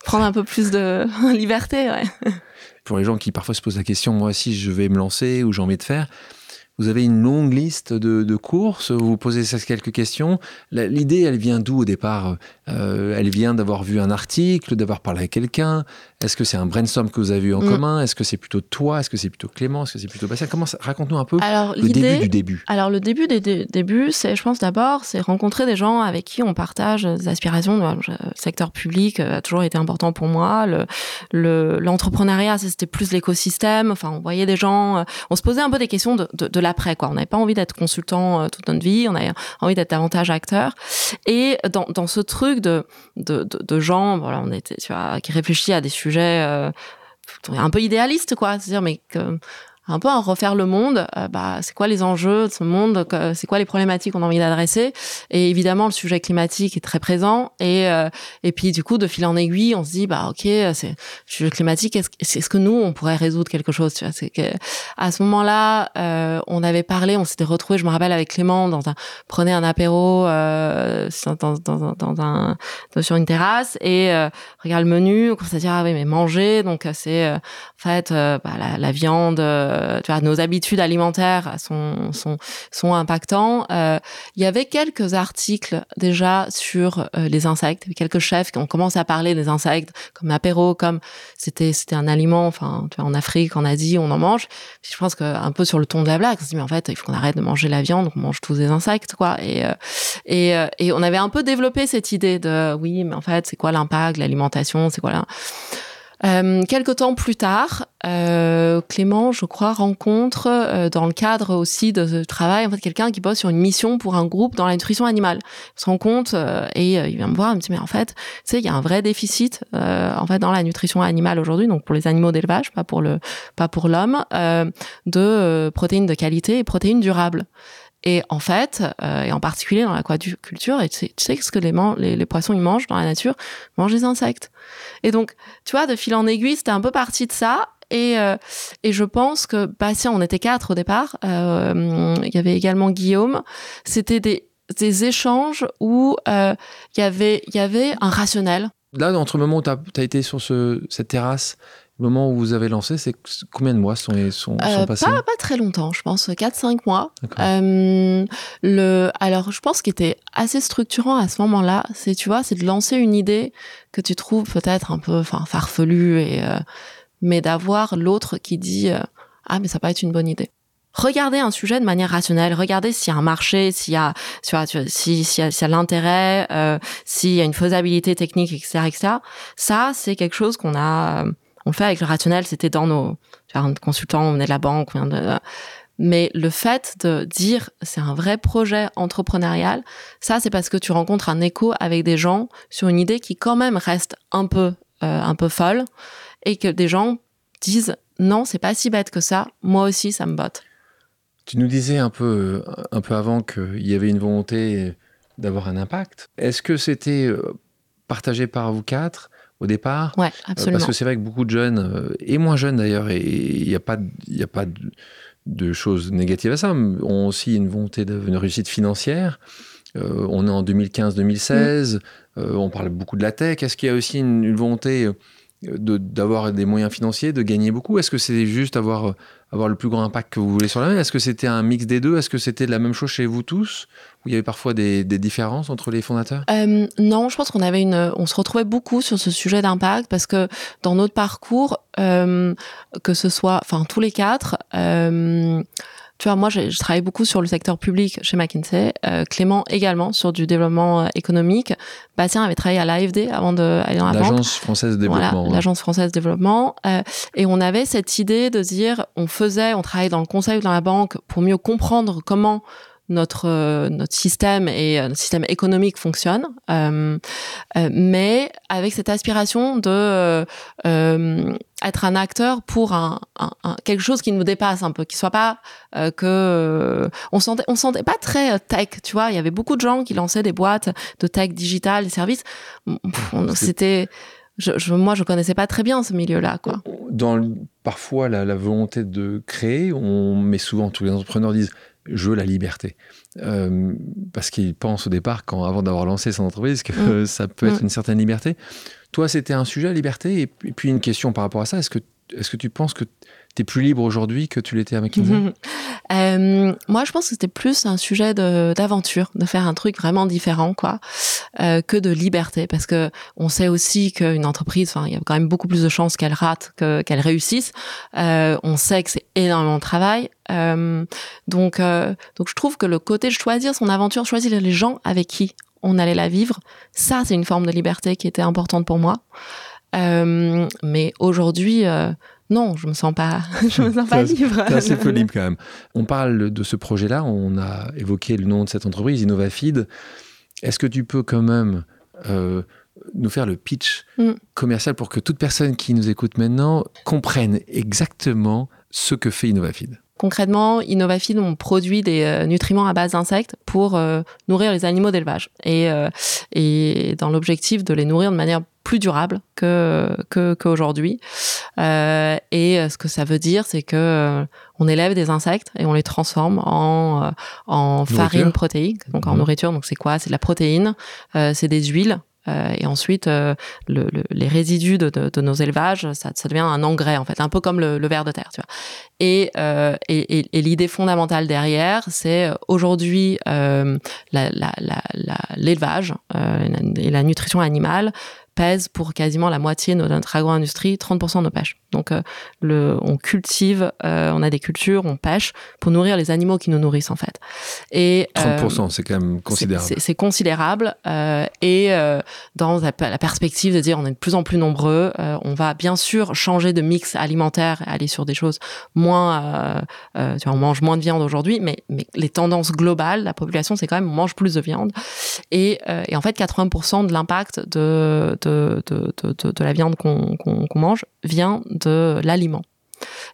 prendre un peu plus de liberté. Ouais. Pour les gens qui parfois se posent la question moi aussi je vais me lancer ou j'ai envie de faire vous avez une longue liste de, de courses, vous vous posez quelques questions. L'idée, elle vient d'où au départ euh, Elle vient d'avoir vu un article, d'avoir parlé à quelqu'un Est-ce que c'est un brainstorm que vous avez eu en mm. commun? Est-ce que c'est plutôt toi? Est-ce que c'est plutôt Clément? Est-ce que c'est plutôt Bastien? Comment Raconte-nous un peu alors, le début du début. Alors le début des débuts, c'est, je pense d'abord, c'est rencontrer des gens avec qui on partage des aspirations. Le secteur public a toujours été important pour moi. Le, l'entrepreneuriat, c'était plus l'écosystème. Enfin, on voyait des gens, on se posait un peu des questions de, de, de après quoi. On n'avait pas envie d'être consultant euh, toute notre vie, on avait envie d'être davantage acteur. Et dans, dans ce truc de, de, de, gens, voilà, on était, tu vois, qui réfléchit à des sujets euh, un peu idéalistes, quoi. C'est-à-dire, mais que un peu à refaire le monde. Euh, bah, c'est quoi les enjeux de ce monde C'est quoi les problématiques qu'on a envie d'adresser Et évidemment, le sujet climatique est très présent. Et euh, et puis du coup, de fil en aiguille, on se dit bah ok, c'est sujet climatique. Est-ce est -ce que nous on pourrait résoudre quelque chose Tu vois, que à ce moment-là, euh, on avait parlé, on s'était retrouvé. Je me rappelle avec Clément dans un prenait un apéro euh, dans, dans, dans, un sur une terrasse et euh, regarde le menu. On à dire ah oui mais manger donc c'est en fait bah, la, la viande euh, nos habitudes alimentaires sont sont impactants. Euh, il y avait quelques articles déjà sur euh, les insectes, quelques chefs qui ont commencé à parler des insectes comme apéro, comme c'était c'était un aliment. En Afrique, en Asie, on en mange. je pense que un peu sur le ton de la blague, on se dit mais en fait, il faut qu'on arrête de manger la viande, on mange tous des insectes, quoi. Et on avait un peu développé cette idée de oui, mais en fait, c'est quoi l'impact, l'alimentation, c'est quoi là euh, quelque temps plus tard, euh, Clément, je crois, rencontre euh, dans le cadre aussi de ce travail en fait quelqu'un qui bosse sur une mission pour un groupe dans la nutrition animale. Il se rend compte euh, et euh, il vient me voir, il me dit mais en fait, tu sais, il y a un vrai déficit en fait dans la nutrition animale aujourd'hui, donc pour les animaux d'élevage, pas pour le pas pour l'homme, de protéines de qualité et protéines durables. Et en fait, euh, et en particulier dans l'aquaculture, et tu sais, tu ce que les, poissons ils mangent dans la nature, ils mangent des insectes. Et donc, tu vois, de fil en aiguille, c'était un peu parti de ça. Et, euh, et je pense que, bah, si on était quatre au départ, euh, il y avait également Guillaume. C'était des, des échanges où il y avait y avait un rationnel. Là, entre le moment où tu as, été sur ce, cette terrasse le moment où vous avez lancé, c'est combien de mois sont, sont, euh, passés pas, pas, très longtemps, je pense 4-5 mois. Euh, le, alors, je pense qu'il était assez structurant à ce moment-là, c'est tu vois, c'est de lancer une idée que tu trouves peut-être un peu, enfin, farfelue et euh, mais d'avoir l'autre qui dit euh, ah mais ça peut être une bonne idée regardez un sujet de manière rationnelle, regardez s'il y a un marché, s'il y a, s'il y a, l'intérêt, euh, s'il y a une faisabilité technique, etc., etc. Ça, c'est quelque chose qu'on a, on le fait avec le rationnel. C'était dans nos, tu on venait de la banque, mais le fait de dire c'est un vrai projet entrepreneurial, ça c'est parce que tu rencontres un écho avec des gens sur une idée qui quand même reste un peu euh, un peu folle et que des gens disent non c'est pas si bête que ça, moi aussi ça me botte. Tu nous disais un peu un peu avant qu'il y avait une volonté d'avoir un impact. Est-ce que c'était euh, partagé par vous quatre au départ Ouais, absolument. Parce que c'est vrai que beaucoup de jeunes, euh, et moins jeunes d'ailleurs, et il n'y a pas, il a pas de choses négatives à ça, ont aussi une volonté d'une réussite financière. Euh, on est en 2015-2016, mm. euh, on parle beaucoup de la tech. Est-ce qu'il y a aussi une, volonté euh, d'avoir des moyens financiers, de gagner beaucoup? Est-ce que c'est juste avoir, avoir le plus grand impact que vous voulez sur la main Est-ce que c'était un mix des deux? Est-ce que c'était la même chose chez vous tous? Il y avait parfois des, différences entre les fondateurs? Non, je pense qu'on avait une, on se retrouvait beaucoup sur ce sujet d'impact parce que dans notre parcours, que ce soit, enfin tous les quatre, tu vois, moi, je travaille beaucoup sur le secteur public chez McKinsey. Euh, Clément également sur du développement euh, économique. Bastien avait travaillé à l'AFD avant d'aller dans la L'Agence française de développement. Voilà, l'Agence française de développement. Euh, et on avait cette idée de dire, on faisait, on travaillait dans le conseil ou dans la banque pour mieux comprendre comment notre euh, notre système et euh, notre système économique fonctionne, euh, mais avec cette aspiration de être un acteur pour un, quelque chose qui nous dépasse un peu, qui soit pas que on sentait on sentait pas très tech, tu vois. Il y avait beaucoup de gens qui lançaient des boîtes de tech digital, des services. C'était je, je, moi, je connaissais pas très bien ce milieu-là, quoi. Dans parfois la, la, volonté de créer, on met souvent tous les entrepreneurs disent je veux la liberté. Euh, parce qu'il pense au départ, quand, avant d'avoir lancé son entreprise, que mm. ça peut être mm. une certaine liberté. Toi, c'était un sujet, la liberté? Et puis une question par rapport à ça, est-ce que, est que tu penses que es plus libre aujourd'hui que tu l'étais à McKinsey euh, Moi, je pense que c'était plus un sujet d'aventure, de, faire un truc vraiment différent, quoi, euh, que de liberté. Parce que on sait aussi qu'une entreprise, il y a quand même beaucoup plus de chances qu'elle rate qu'elle réussisse. on sait que c'est énormément de travail. Euh, donc, euh, donc je trouve que le côté de choisir son aventure, choisir les gens avec qui on allait la vivre, ça c'est une forme de liberté qui était importante pour moi. Euh, mais aujourd'hui, non, je me sens pas, je me sens pas libre. C'est assez peu libre quand même. On parle de ce projet-là, on a évoqué le nom de cette entreprise, InnovaFeed. Est-ce que tu peux quand même nous faire le pitch mm. commercial pour que toute personne qui nous écoute maintenant comprenne exactement ce que fait InnovaFeed? Concrètement, Innovafeed, on produit des euh, nutriments à base d'insectes pour euh, nourrir les animaux d'élevage et, euh, et dans l'objectif de les nourrir de manière plus durable que qu'aujourd'hui. et ce que ça veut dire, c'est que on élève des insectes et on les transforme en en farine protéique, donc en mmh. nourriture. Donc c'est quoi? C'est de la protéine, c'est des huiles euh, et ensuite, euh, le, le, les résidus de, nos élevages, ça, devient un engrais en fait, un peu comme le, le ver de terre, tu vois. Et, euh, et, l'idée fondamentale derrière, c'est aujourd'hui l'élevage et la nutrition animale pèse pour quasiment la moitié de notre agro-industrie, 30% de nos pêches. Donc, euh, le, on cultive, euh, on a des cultures, on pêche pour nourrir les animaux qui nous nourrissent en fait. Et 30%, euh, c'est quand même considérable. C'est considérable. et dans la, perspective de dire on est de plus en plus nombreux, on va bien sûr changer de mix alimentaire, aller sur des choses moins, tu vois, on mange moins de viande aujourd'hui, mais, mais les tendances globales, la population, c'est quand même on mange plus de viande. Et, et en fait, 80% de l'impact de de, la viande qu'on mange vient de l'aliment.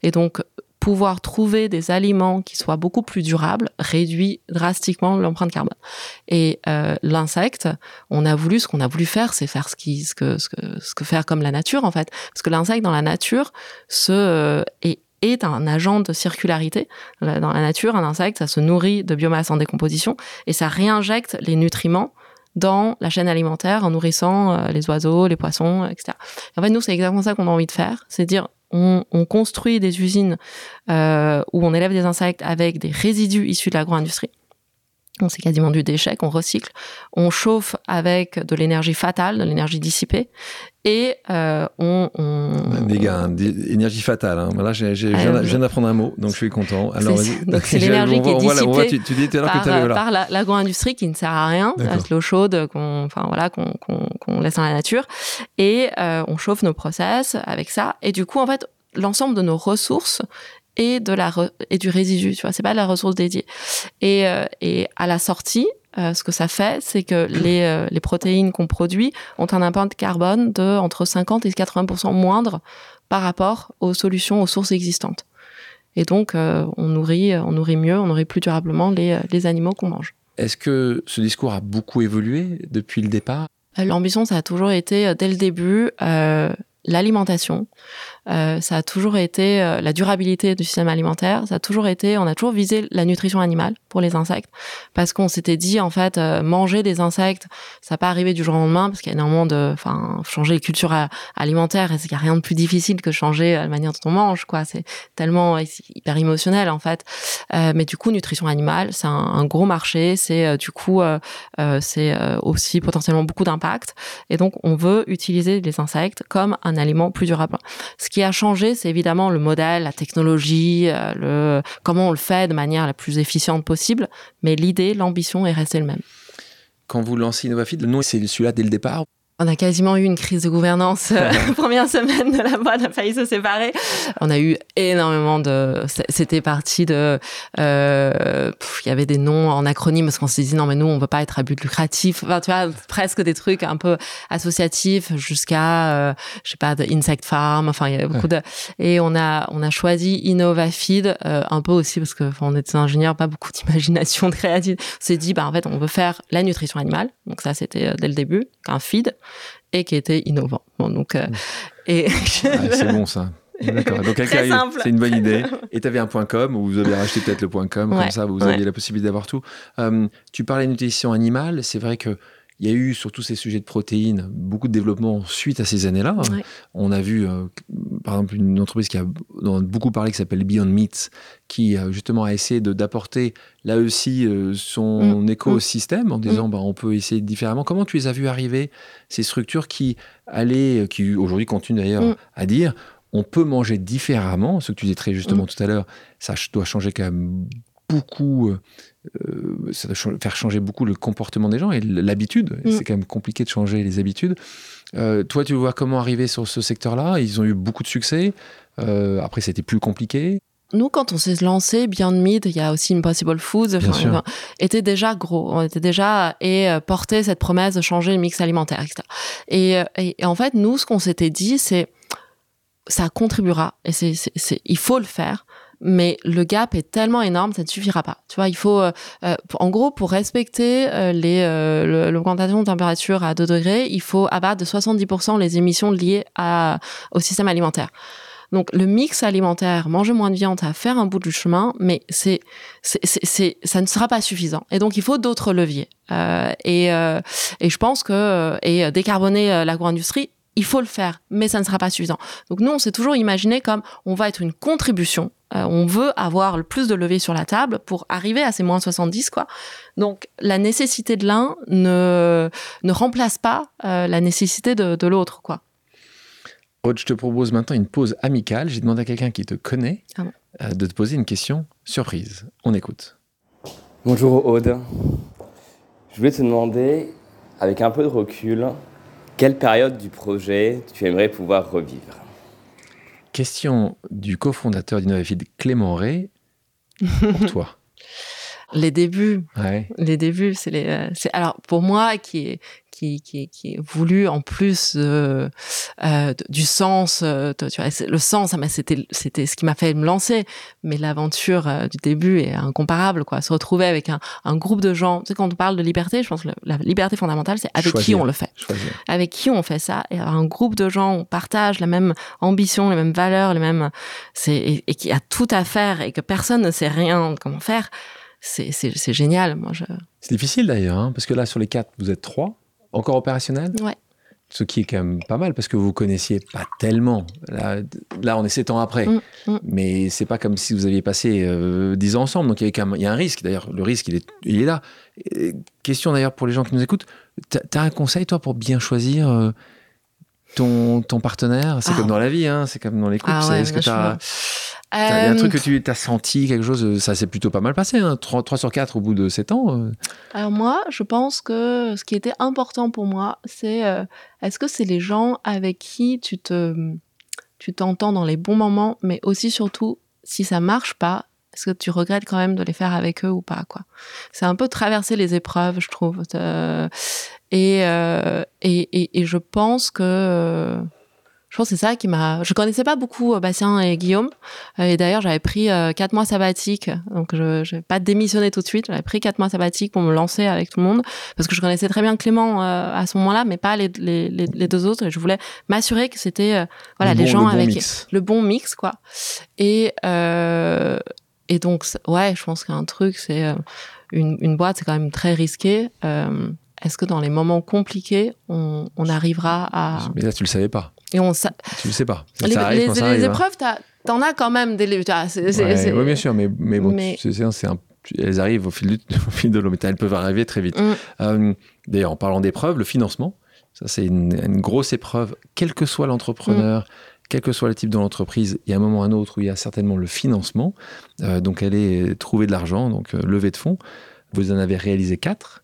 Et donc, pouvoir trouver des aliments qui soient beaucoup plus durables réduit drastiquement l'empreinte carbone. Et euh, l'insecte, on a voulu ce qu'on a voulu faire, c'est faire ce qui que, ce que ce que faire comme la nature en fait, parce que l'insecte dans la nature se euh, est est un agent de circularité. Dans la nature, un insecte, ça se nourrit de biomasse en décomposition et ça réinjecte les nutriments dans la chaîne alimentaire en nourrissant euh, les oiseaux, les poissons, etc. en fait, nous, c'est exactement ça qu'on a envie de faire, c'est dire on, on, construit des usines euh, où on élève des insectes avec des résidus issus de l'agro-industrie. On c'est quasiment du déchet qu'on recycle. On chauffe avec de l'énergie fatale, de l'énergie dissipée, et euh, on, on... Les gars, énergie fatale. Hein. Là, je viens d'apprendre un mot, donc je suis content. Alors, donc c'est l'énergie qui est dissipée tu, tu dis tout à par, que voilà. par l'agro-industrie qui ne sert à rien, c'est l'eau chaude qu'on, enfin voilà, qu'on, qu'on, laisse dans la nature, et euh, on chauffe nos process avec ça. Et du coup, en fait, l'ensemble de nos ressources et de la et du résidu, tu vois, c'est pas la ressource dédiée. Et, euh, et à la sortie, euh, ce que ça fait, c'est que les, euh, les protéines qu'on produit ont un impact carbone de entre 50 et 80% moindre par rapport aux solutions, aux sources existantes. Et donc, on nourrit, on nourrit mieux, on nourrit plus durablement les, les animaux qu'on mange. Est-ce que ce discours a beaucoup évolué depuis le départ? L'ambition, ça a toujours été, dès le début, l'alimentation, euh, ça a toujours été euh, la durabilité du système alimentaire. Ça a toujours été, on a toujours visé la nutrition animale pour les insectes parce qu'on s'était dit en fait euh, manger des insectes, ça pas arrivé du jour au lendemain parce qu'il y a énormément de, enfin changer les cultures alimentaires et il n'y a rien de plus difficile que changer la manière dont on mange quoi. C'est tellement hyper émotionnel en fait. mais du coup nutrition animale, c'est un, gros marché. C'est du coup c'est aussi potentiellement beaucoup d'impact et donc on veut utiliser les insectes comme un aliment plus durable. Ce qui a changé, c'est évidemment le modèle, la technologie, euh, le comment on le fait de manière la plus efficiente possible, mais l'idée, l'ambition est restée le même. Quand vous lancez InnovaFeed, le nom c'est celui-là dès le départ on a quasiment eu une crise de gouvernance euh, la première semaine de la boîte a failli se séparer. On a eu énormément de. C'était parti de. Euh, il y avait des noms en acronyme parce qu'on s'est dit non mais nous on veut pas être à but lucratif. Enfin tu vois presque des trucs un peu associatifs jusqu'à euh, je sais pas de Insect Farm. Enfin il y avait beaucoup de. Et on a on a choisi InnovaFeed euh, un peu aussi parce que on est des ingénieurs pas beaucoup d'imagination de créativité. On s'est dit bah en fait on veut faire la nutrition animale. Donc ça c'était dès le début un feed et qui était innovant. Bon, donc, euh, et c'est bon ça. D'accord. Donc, c'est une bonne idée. Et tu avais un point .com où vous avez racheté peut-être le point .com, comme ça, vous aviez la possibilité d'avoir tout. Euh, tu parlais de nutrition animale. C'est vrai que il y a eu sur tous ces sujets de protéines beaucoup de développement suite à ces années-là. On a vu, euh, par exemple, une entreprise qui a beaucoup parlé qui s'appelle Beyond Meat, qui euh, justement a essayé d'apporter là aussi euh, son mm. écosystème en disant mm. bah, on peut essayer différemment. Comment tu les as vues arriver, ces structures qui allaient, qui aujourd'hui continuent d'ailleurs mm. à dire on peut manger différemment, ce que tu disais très justement tout à l'heure, ça doit changer quand même beaucoup euh, ça doit faire changer beaucoup le comportement des gens et l'habitude. Mm. C'est quand même compliqué de changer les habitudes. Euh, toi, tu vois comment arriver sur ce secteur-là? Ils ont eu beaucoup de succès. Euh, après, c'était plus compliqué. Nous, quand on s'est lancé, Beyond Meat, il y a aussi Impossible Foods, était déjà gros. On était déjà et portait cette promesse de changer le mix alimentaire, etc. Et, et en fait, nous, ce qu'on s'était dit, c'est ça contribuera et c'est, il faut le faire mais le gap est tellement énorme, ça ne suffira pas. Tu vois, il faut, euh, euh, en gros, pour respecter euh, les l'augmentation de température à 2 degrés, il faut abattre de 70% les émissions liées à, au système alimentaire. Donc le mix alimentaire, manger moins de viande, à faire un bout du chemin, mais c'est, c'est, ça ne sera pas suffisant. Et donc il faut d'autres leviers. et, et je pense que et décarboner l'agro-industrie, il faut le faire, mais ça ne sera pas suffisant. Donc nous, on s'est toujours imaginé comme on va être une contribution. Euh, on veut avoir le plus de levier sur la table pour arriver à ces moins 70, quoi. Donc la nécessité de l'un ne, ne remplace pas euh, la nécessité de, l'autre, quoi. Aude, je te propose maintenant une pause amicale. J'ai demandé à quelqu'un qui te connaît ah euh, de te poser une question surprise. On écoute. Bonjour Aude. Je voulais te demander, avec un peu de recul, quelle période du projet tu aimerais pouvoir revivre? Question du cofondateur d'Innovafeed, Clément Ray, pour toi. Les débuts. Les débuts, c'est les. Euh, alors pour moi qui est qui, qui, qui est voulu en plus euh, du sens. Euh, tu vois, le sens, c'était c'était ce qui m'a fait me lancer. Mais l'aventure euh, du début est incomparable, quoi. Se retrouver avec un, un, groupe de gens. Tu sais, quand on parle de liberté, je pense que la liberté fondamentale, c'est avec qui on le fait. Avec qui on fait ça. Et un groupe de gens, on partage la même ambition, les mêmes valeurs, les mêmes. C'est et, et qui a tout à faire et que personne ne sait rien comment faire. C'est génial. Moi, je. C'est difficile d'ailleurs, hein, parce que là, sur les quatre, vous êtes trois. Encore opérationnel? Ouais. ce qui est quand même pas mal parce que vous connaissiez pas tellement. Là, là on est sept ans après, Mm, mm. mais c'est pas comme si vous aviez passé euh, dix ans ensemble. Donc il y, avait quand même, il y a un risque. D'ailleurs, le risque, il est, il est là. Et question d'ailleurs pour les gens qui nous écoutent. T'as as un conseil toi pour bien choisir euh, ton, ton partenaire? C'est Ah. comme dans la vie, hein, c'est comme dans les couples. Ah ouais, Est-ce que vachement. Il y a un Euh, truc que tu as senti quelque chose euh, Ça s'est plutôt pas mal passé. Hein, 3, sur 4 au bout de 7 ans. euh. Alors moi, je pense que ce qui était important pour moi, c'est euh, est-ce que c'est les gens avec qui tu te tu t'entends dans les bons moments, mais aussi surtout si ça marche pas, est-ce que tu regrettes quand même de les faire avec eux ou pas quoi? C'est un peu traverser les épreuves, je trouve. Euh, et, euh, et, et et je pense que euh, je pense que c'est ça qui m'a. Je connaissais pas beaucoup euh, Bastien et Guillaume. Euh, Et d'ailleurs, j'avais pris euh, quatre mois sabbatiques. Donc, je n'ai pas démissionné tout de suite. J'avais pris quatre mois sabbatiques pour me lancer avec tout le monde. Parce que je connaissais très bien Clément à ce moment-là, mais pas les, les, les, les deux autres. Et je voulais m'assurer que c'était voilà, Le les bon- gens le bon avec mix. le bon mix, quoi. Et, euh, et donc, ouais, je pense qu'un truc, c'est une, une boîte, c'est quand même très risqué. Euh, Est-ce que dans les moments compliqués, on, on arrivera à. Mais là, tu le savais pas. Et on, sa- Tu le sais pas. Ça, les, ça arrive les- quand ça les arrive, hein. épreuves, t'as- t'en as quand même des. Ouais, ouais, bien sûr, mais, mais bon, Mais- c'est un- elles arrivent au fil, de l'eau, mais elles peuvent arriver très vite. Mm. Euh, D'ailleurs, en parlant d'épreuves, le financement, ça c'est une, une grosse épreuve, quel que soit l'entrepreneur, Mm. quel que soit le type de l'entreprise, il y a un moment ou un autre où il y a certainement le financement. Euh, donc, aller trouver de l'argent, donc euh, lever de fonds. Vous en avez réalisé quatre.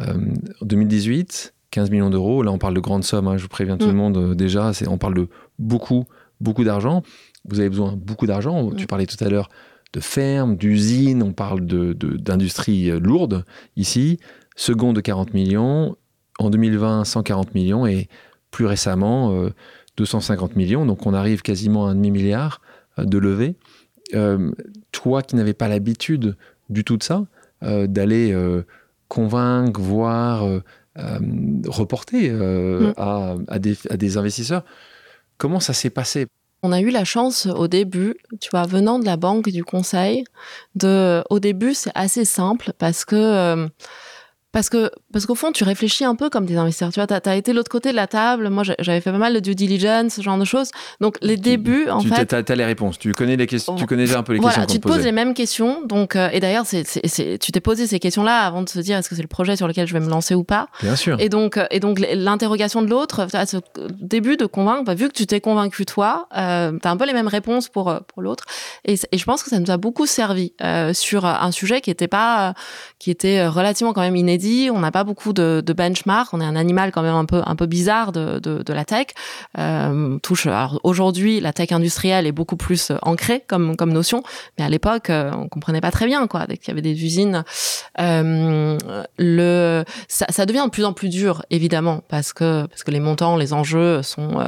Euh, en 2018, 15 millions d'euros. Là, on parle de grandes sommes. hein, je vous préviens tout Mm. le monde euh, déjà. c'est- On parle de beaucoup, beaucoup d'argent. Vous avez besoin de beaucoup d'argent. Mm. Tu parlais tout à l'heure de fermes, d'usines. On parle de- d'industries euh, lourdes ici. Second de 40 millions. En 2020, 140 millions. Et plus récemment, euh, 250 millions. Donc, on arrive quasiment à un demi-milliard de levée. Euh, toi qui n'avais pas l'habitude du tout de ça, euh, d'aller convaincre, voir, euh, euh, reporter euh, Mm. à, à des, à des investisseurs, comment ça s'est passé? On a eu la chance au début, tu vois, venant de la banque et du conseil, de, au début, c'est assez simple parce que, euh, parce que, parce qu'au fond, tu réfléchis un peu comme des investisseurs. Tu vois, t'as, as été de l'autre côté de la table. Moi, j'avais fait pas mal de due diligence, ce genre de choses. Donc, les débuts, en tu fait. as, les réponses, tu connais, les questions, tu connais un peu les Voilà, questions tu te poses les mêmes questions. Donc, euh, et d'ailleurs, tu t'es posé ces questions-là avant de se dire est-ce que c'est le projet sur lequel je vais me lancer ou pas? Bien sûr. Et donc, euh, et donc l'interrogation de l'autre, à ce début de convaincre, bah, vu que tu t'es convaincu toi, euh, tu as un peu les mêmes réponses pour, euh, pour l'autre. Et, et je pense que ça nous a beaucoup servi euh, sur un sujet qui était pas, qui était euh, relativement quand même inédit. On n'a pas beaucoup de, de benchmark. On est un animal quand même un peu, un peu bizarre de, de, de la tech. Euh, touche. Alors aujourd'hui, la tech industrielle est beaucoup plus euh, ancrée comme, comme notion, mais à l'époque, euh, on comprenait pas très bien quoi. Dès qu'il y avait des usines, euh, le ça, ça devient de plus en plus dur, évidemment, parce que, parce que les montants, les enjeux sont.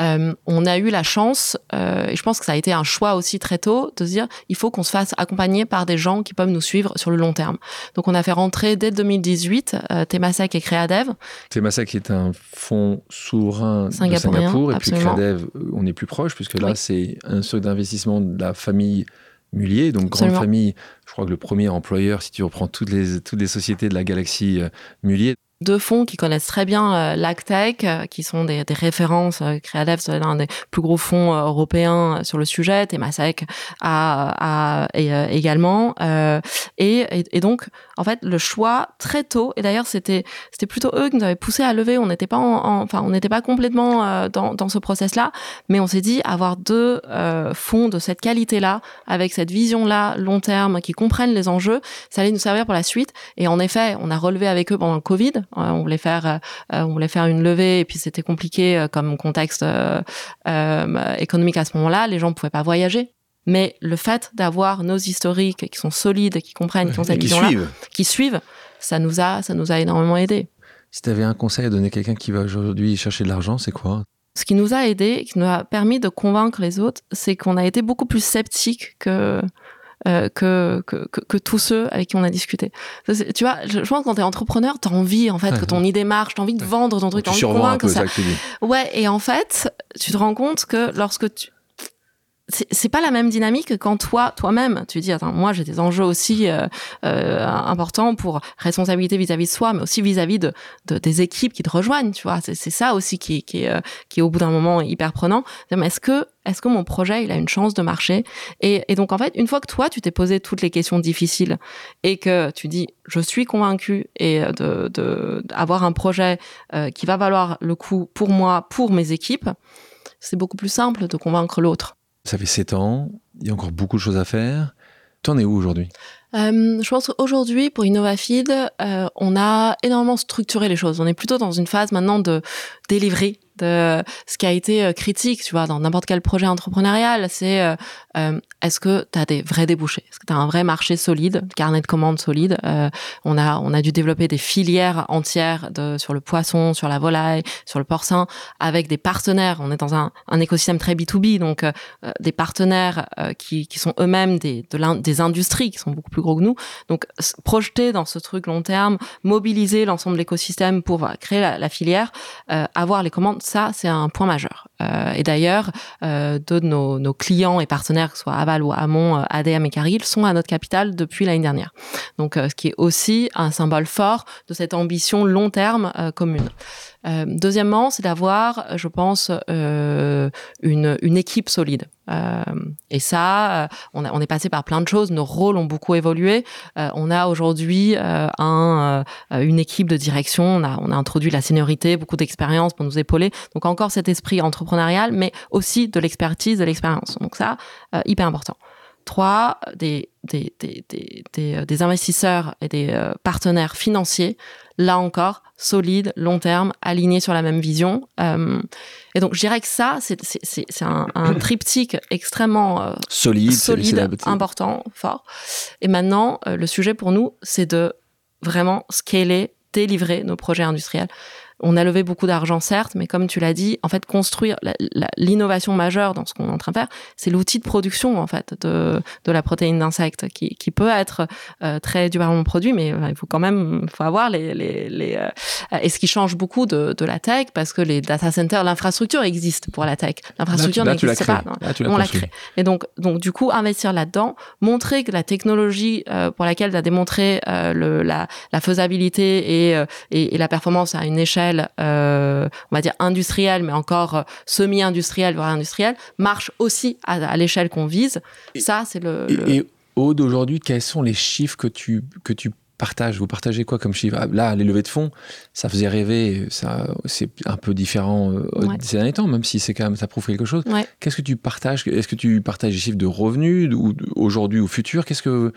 euh, on a eu la chance, et je pense que ça a été un choix aussi très tôt, de se dire il faut qu'on se fasse accompagner par des gens qui peuvent nous suivre sur le long terme. Donc on a fait rentrer dès 2018 euh, Temasek et Créadev. Temasek est un fonds souverain de Singapourien, Singapour, et puis Crédev, euh, on est plus proche, puisque là, Oui. c'est un truc d'investissement de la famille Mullier, donc grande famille. Je crois que le premier employeur, si tu reprends toutes les, toutes les sociétés de la galaxie euh, Mullier, deux fonds qui connaissent très bien euh, euh, qui sont des, références. Euh, c'est l'un des plus gros fonds euh, européens euh, sur le sujet. Temasek a, a euh, également. Et, et donc, en fait, le choix très tôt. Et d'ailleurs, c'était c'était plutôt eux qui nous avaient poussé à lever. On n'était pas en, en- enfin, on n'était pas complètement euh, dans, dans ce process-là, mais on s'est dit avoir deux euh, fonds de cette qualité-là, avec cette vision-là long terme, qui comprennent les enjeux, ça allait nous servir pour la suite. Et en effet, on a relevé avec eux pendant le Covid. Euh, on voulait faire, euh, euh, on voulait faire une levée, et puis c'était compliqué euh, comme contexte économique à ce moment-là. Les gens ne pouvaient pas voyager. Mais le fait d'avoir nos historiques qui sont solides, qui comprennent, qui ont et cette qui vision-là, suivent. qui suivent, ça nous a, ça nous a énormément aidé. Si tu avais un conseil à donner à quelqu'un qui va aujourd'hui chercher de l'argent, c'est quoi? Ce qui nous a aidé, qui nous a permis de convaincre les autres, c'est qu'on a été beaucoup plus sceptiques que euh, que, que, que, que tous ceux avec qui on a discuté. Tu vois, je, je pense que quand t'es entrepreneur, t'as envie en fait que ton idée marche, t'as envie de vendre ton truc, t'as envie de survends un convaincre peu ça. ça. Ouais, et en fait, tu te rends compte que lorsque tu c'est pas la même dynamique quand toi, toi-même, tu dis attends, moi j'ai des enjeux aussi euh, euh, importants pour responsabilité vis-à-vis de soi, mais aussi vis-à-vis de, de, des équipes qui te rejoignent, tu vois. C'est ça aussi qui, qui, est, euh, qui est au bout d'un moment hyper prenant. Est-ce que est-ce que mon projet il a une chance de marcher? Et, et donc en fait, une fois que toi tu t'es posé toutes les questions difficiles et que tu dis je suis convaincu et de, de avoir un projet qui va valoir le coup pour moi, pour mes équipes, c'est beaucoup plus simple de convaincre l'autre. Ça fait 7 ans, il y a encore beaucoup de choses à faire. T'en es où aujourd'hui? Euh, je pense qu'aujourd'hui, pour InnovaFeed, euh, on a énormément structuré les choses. On est plutôt dans une phase maintenant de delivery, de ce qui a été euh, critique, tu vois, dans n'importe quel projet entrepreneurial, c'est euh, euh, est-ce que tu as des vrais débouchés? Est-ce que tu as un vrai marché solide, carnet de commandes solide? On a on a dû développer des filières entières de sur le poisson, sur la volaille, sur le porcin avec des partenaires. On est dans un, un écosystème très B2B, donc des partenaires qui, qui sont eux-mêmes des de des industries qui sont beaucoup plus gros que nous. Donc projeter dans ce truc long terme, mobiliser l'ensemble de l'écosystème pour créer la, la filière, avoir les commandes ça, c'est un point majeur. Euh, et d'ailleurs, euh, deux de nos, clients et partenaires, que ce soit Aval ou Amont, euh, ADM et Cargill, sont à notre capital depuis l'année dernière. Donc, euh, ce qui est aussi un symbole fort de cette ambition long terme commune. Euh, deuxièmement, c'est d'avoir, je pense, euh, une, équipe solide. Euh, et ça, on, est passé par plein de choses. Nos rôles ont beaucoup évolué. on a aujourd'hui un, une équipe de direction. On a, on a introduit la seniorité, beaucoup d'expérience pour nous épauler. Donc encore cet esprit entrepreneurial, mais aussi de l'expertise, de l'expérience. Donc ça, hyper important. Trois, des, des, des, des, des investisseurs et des partenaires financiers là encore, solide, long terme, aligné sur la même vision. Euh, et donc, je dirais que ça, c'est un, un triptyque extrêmement euh, solide, solide important, fort. Et maintenant, euh, le sujet pour nous, c'est de vraiment scaler, délivrer nos projets industriels. On a levé beaucoup d'argent, certes, mais comme tu l'as dit, en fait, construire l'innovation majeure dans ce qu'on est en train de faire, c'est l'outil de production, en fait, de, de la protéine d'insecte, qui, qui, peut être euh, très durablement produit, mais euh, il faut quand même faut avoir les... les, les euh, et ce qui change beaucoup de, de, la tech, parce que les data centers, l'infrastructure existe pour la tech. L'infrastructure n'existe pas. Là, on la crée. Et donc, donc, du coup, investir là-dedans, montrer que la technologie euh, pour laquelle tu as démontré le, la, la, faisabilité et, et, et la performance à une échelle euh, on va dire industriel, mais encore euh, semi-industriel, voire industriel, marche aussi à, l'échelle qu'on vise. Ça, c'est le, Et, et Aude, aujourd'hui, quels sont les chiffres que tu, que tu partage Vous partagez quoi comme chiffre? Ah, Là, les levées de fonds, ça faisait rêver. Ça, c'est un peu différent euh, ouais. ces derniers temps, même si c'est quand même ça prouve quelque chose. Ouais. Qu'est-ce que tu partages Est-ce que tu partages des chiffres de revenus ou aujourd'hui ou futur? Qu'est-ce que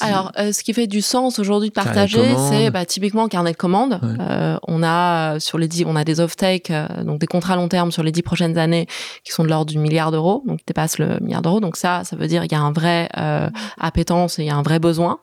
Alors, euh, ce qui fait du sens aujourd'hui de partager, c'est bah, typiquement carnet de commandes. Ouais. Euh, on a sur les dix, on a des off-take, euh, donc des contrats long terme sur les dix prochaines années qui sont de l'ordre du milliard d'euros, donc qui dépassent le milliard d'euros. Donc ça, ça veut dire il y a un vrai appétence et il y a un vrai besoin.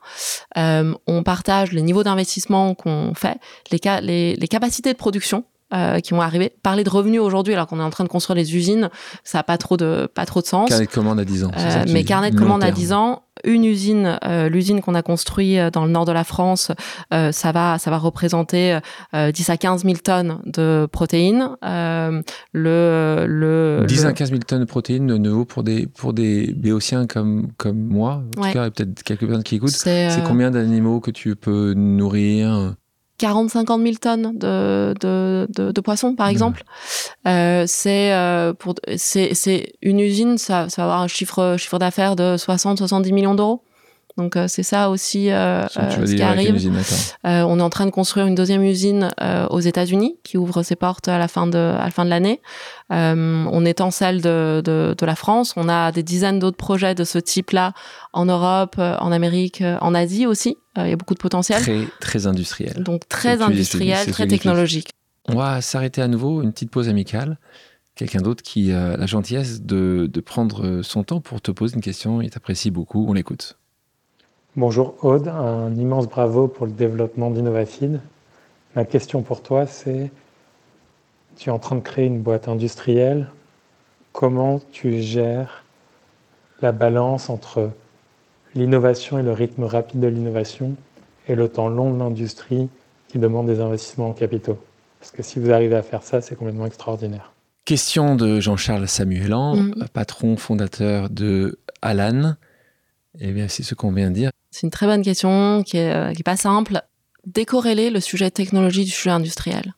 on part partage les niveaux d'investissement qu'on fait, les, les capacités de production euh, qui vont arriver. Parler de revenus aujourd'hui, alors qu'on est en train de construire les usines, ça n'a pas trop de pas trop de sens. Carnet de commande à 10 ans. Euh, mais carnet de commande à 10 ans, une usine, euh, l'usine qu'on a construite dans le nord de la France, ça va ça va représenter 10 à 15 000 tonnes de protéines. le le 10 le... à 15 000 tonnes de protéines de nouveau pour des pour des béotiens comme comme moi, en ouais. tout cas, et peut-être quelques personnes qui écoutent. C'est combien d'animaux que tu peux nourrir? 40-50 000 tonnes de, de, de, de poissons, par exemple. Euh, c'est euh, pour c'est c'est une usine, ça, ça va avoir un chiffre chiffre d'affaires de 60-70 millions d'euros. Donc euh, c'est ça aussi euh, euh ce qui arrive. Usine, on est en train de construire une deuxième usine aux États-Unis qui ouvre ses portes à la fin de à la fin de l'année. on étend celle de, de, de la France. On a des dizaines d'autres projets de ce type-là en Europe, en Amérique, en Asie aussi. Il y a beaucoup de potentiel. Très très industriel. Donc très industriel, très technologique. On va s'arrêter à nouveau, une petite pause amicale quelqu'un d'autre qui a la gentillesse de, de, prendre son temps pour te poser une question. Il t'apprécie beaucoup. On l'écoute. Bonjour Aude, un immense bravo pour le développement d'InnovaFeed. Ma question pour toi, c'est tu es en train de créer une boîte industrielle. Comment tu gères la balance entre l'innovation et le rythme rapide de l'innovation et le temps long de l'industrie qui demande des investissements en capitaux? Parce que si vous arrivez à faire ça, c'est complètement extraordinaire. Question de Jean-Charles Samuelan, Mm. patron fondateur de Alan. Eh bien, c'est ce qu'on vient de dire. C'est une très bonne question qui est, euh, qui est pas simple. Décorréler le sujet technologie du sujet industriel.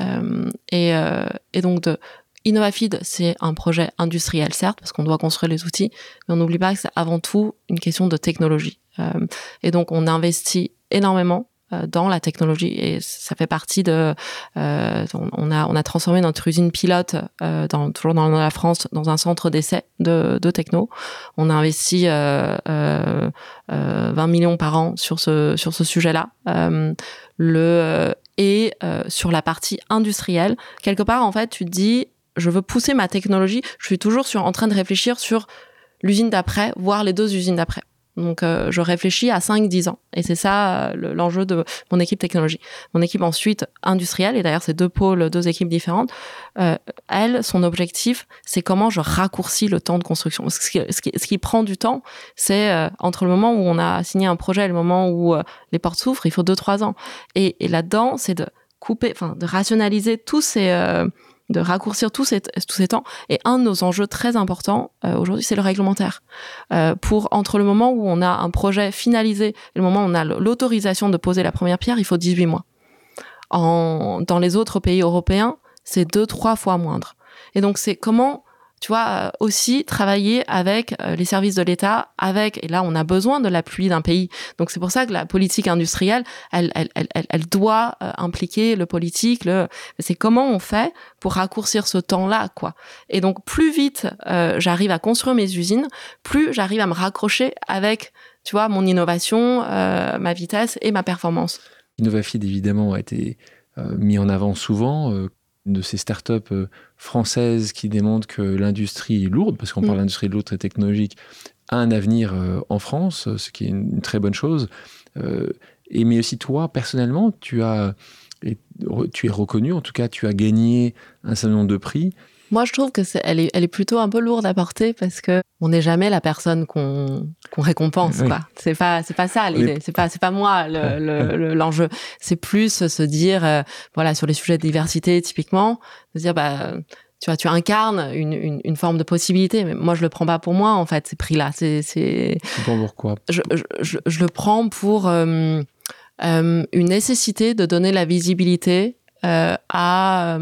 Euh, et, euh, et donc, de, InnovaFeed, c'est un projet industriel, certes, parce qu'on doit construire les outils, mais on n'oublie pas que c'est avant tout une question de technologie. Et donc, on investit énormément dans la technologie. Et ça fait partie de euh, on a on a transformé notre usine pilote euh, dans, toujours dans la France dans un centre d'essai de, de techno. On a investi euh, euh, 20 millions par an sur ce sur ce sujet là euh, le et euh, sur la partie industrielle. Quelque part en fait tu te dis je veux pousser ma technologie. Je suis toujours en train de réfléchir sur l'usine d'après voire les deux usines d'après donc, euh, je réfléchis à 5-10 ans. Et c'est ça euh, l'enjeu de mon équipe technologie. Mon équipe ensuite industrielle, et d'ailleurs, c'est deux pôles, deux équipes différentes. Euh, elle, son objectif, c'est comment je raccourcis le temps de construction. Ce qui, ce qui, prend du temps, c'est entre le moment où on a signé un projet et le moment où les portes s'ouvrent, il faut 2-3 ans. Et, et là-dedans, c'est de couper, enfin, de rationaliser tous ces de raccourcir tous ces, tous ces temps. Et un de nos enjeux très importants euh, aujourd'hui, c'est le réglementaire. Euh, pour entre le moment où on a un projet finalisé et le moment où on a l'autorisation de poser la première pierre, il faut 18 mois. En, dans les autres pays européens, c'est deux, trois fois moindre. Et donc, c'est comment tu vois, aussi travailler avec les services de l'État, avec, et là, on a besoin de l'appui d'un pays. Donc, c'est pour ça que la politique industrielle, elle, elle, elle, elle doit impliquer le politique, le, c'est comment on fait pour raccourcir ce temps-là, quoi. Et donc, plus vite euh, j'arrive à construire mes usines, plus j'arrive à me raccrocher avec, tu vois, mon innovation, euh, ma vitesse et ma performance. InnovaFeed, évidemment, a été euh, mis en avant souvent. Euh, de ces startups euh, françaises qui démontrent que l'industrie lourde, parce qu'on mmh. parle d'industrie lourde et technologique, a un avenir euh, en France, ce qui est une, très bonne chose. Euh, et mais aussi toi, personnellement, tu as, tu es reconnu, en tout cas, tu as gagné un certain nombre de prix. Moi, je trouve que c'est, elle est, elle est plutôt un peu lourde à porter parce que on n'est jamais la personne qu'on, qu'on récompense, oui. quoi. C'est pas, c'est pas ça l'idée. Oui. C'est pas, c'est pas moi le, le, l'enjeu. C'est plus se dire, euh, voilà, sur les sujets de diversité, typiquement, de dire, bah, tu vois, tu incarnes une, une, une, forme de possibilité. Mais moi, je le prends pas pour moi, en fait, ces prix-là. C'est, c'est. pourquoi je, je, je, je, le prends pour euh, euh, une nécessité de donner la visibilité euh, à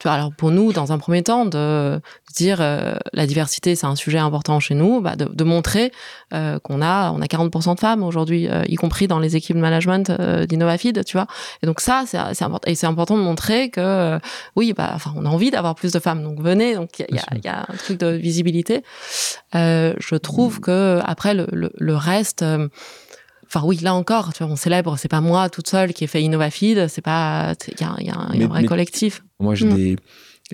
tu vois, alors pour nous, dans un premier temps, de dire euh, la diversité, c'est un sujet important chez nous, bah de, de, montrer euh, qu'on a, on a 40% de femmes aujourd'hui, euh, y compris dans les équipes de management euh, d'InnovaFeed, tu vois. Et donc ça, c'est important. Et c'est important de montrer que, euh, oui, bah, enfin, on a envie d'avoir plus de femmes, donc venez. Donc il y, y, y, a un truc de visibilité. Euh, je trouve que après le, le, le reste enfin oui, là encore, tu vois, on célèbre, c'est pas moi toute seule qui ai fait InnovaFeed, c'est pas, il y a, y a, un, mais, y a un vrai mais, collectif. Moi, j'ai mmh. des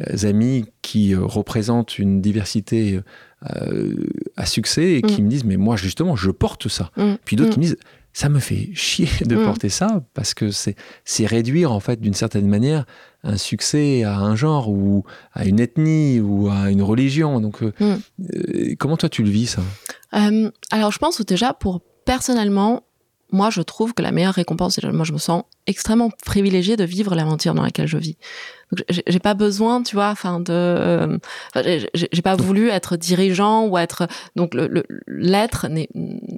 euh, amis qui euh, représentent une diversité euh, à succès et qui mmh. me disent, mais moi, justement, je porte ça. Mmh. Puis d'autres qui me disent, ça me fait chier de porter ça parce que c'est réduire, en fait, d'une certaine manière, un succès à un genre ou à une ethnie ou à une religion. Donc, euh, comment toi, tu le vis, ça? Alors, je pense déjà, pour personnellement, moi, je trouve que la meilleure récompense, moi, je me sens extrêmement privilégiée de vivre l'aventure dans laquelle je vis. Donc, j'ai pas besoin, tu vois, enfin de, euh, j'ai pas voulu être dirigeant ou être donc le l'être n'est,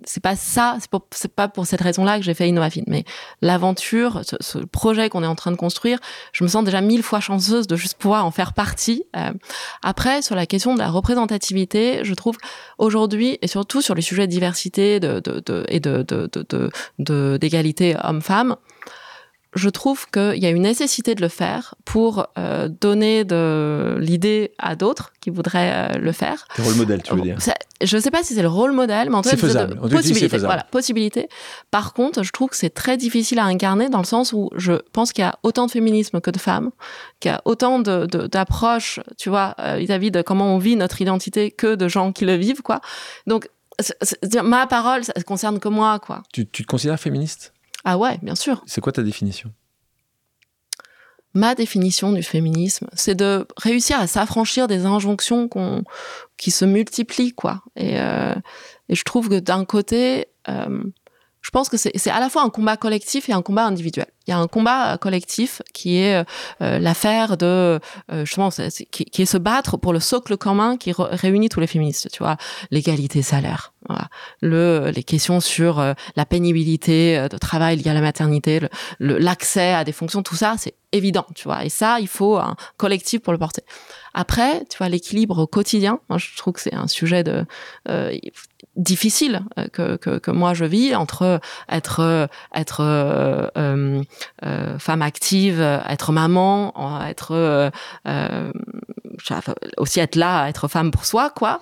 c'est pas ça, c'est pas, pas pour cette raison-là que j'ai fait InnovaFin, mais l'aventure, ce, ce, projet qu'on est en train de construire, je me sens déjà mille fois chanceuse de juste pouvoir en faire partie. Euh, après, sur la question de la représentativité, je trouve aujourd'hui et surtout sur les sujets de diversité de, de, de et de d'égalité de, homme-femme je trouve qu'il y a une nécessité de le faire pour euh, donner de l'idée à d'autres qui voudraient euh, le faire. Le rôle modèle, tu veux dire Je ne sais pas si c'est le rôle modèle, mais en tout cas, c'est faisable. possibilité. faisable. Voilà, possibilité. Par contre, je trouve que c'est très difficile à incarner dans le sens où je pense qu'il y a autant de féminisme que de femmes, qu'il y a autant d'approches, tu vois, vis-à-vis -vis de comment on vit notre identité que de gens qui le vivent, quoi. Donc, ma parole, ça ne concerne que moi, quoi. Tu, tu te considères féministe? Ah ouais, bien sûr. C'est quoi ta définition? Ma définition du féminisme, c'est de réussir à s'affranchir des injonctions qu qui se multiplient, quoi. Et, euh, et je trouve que d'un côté, euh, je pense que c'est à la fois un combat collectif et un combat individuel. Il y a un combat euh, collectif qui est euh, l'affaire de euh, justement qui, qui, est se battre pour le socle commun qui réunit tous les féministes. Tu vois, l'égalité salaire, les questions sur la pénibilité de travail liée à la maternité, l'accès à des fonctions, tout ça, c'est évident, tu vois. Et ça, il faut un collectif pour le porter. Après, tu vois, l'équilibre quotidien, moi, je trouve que c'est un sujet de euh, difficile euh, que, que, que, moi je vis entre être être euh, euh, femme active, être maman, être aussi être là, être femme pour soi, quoi.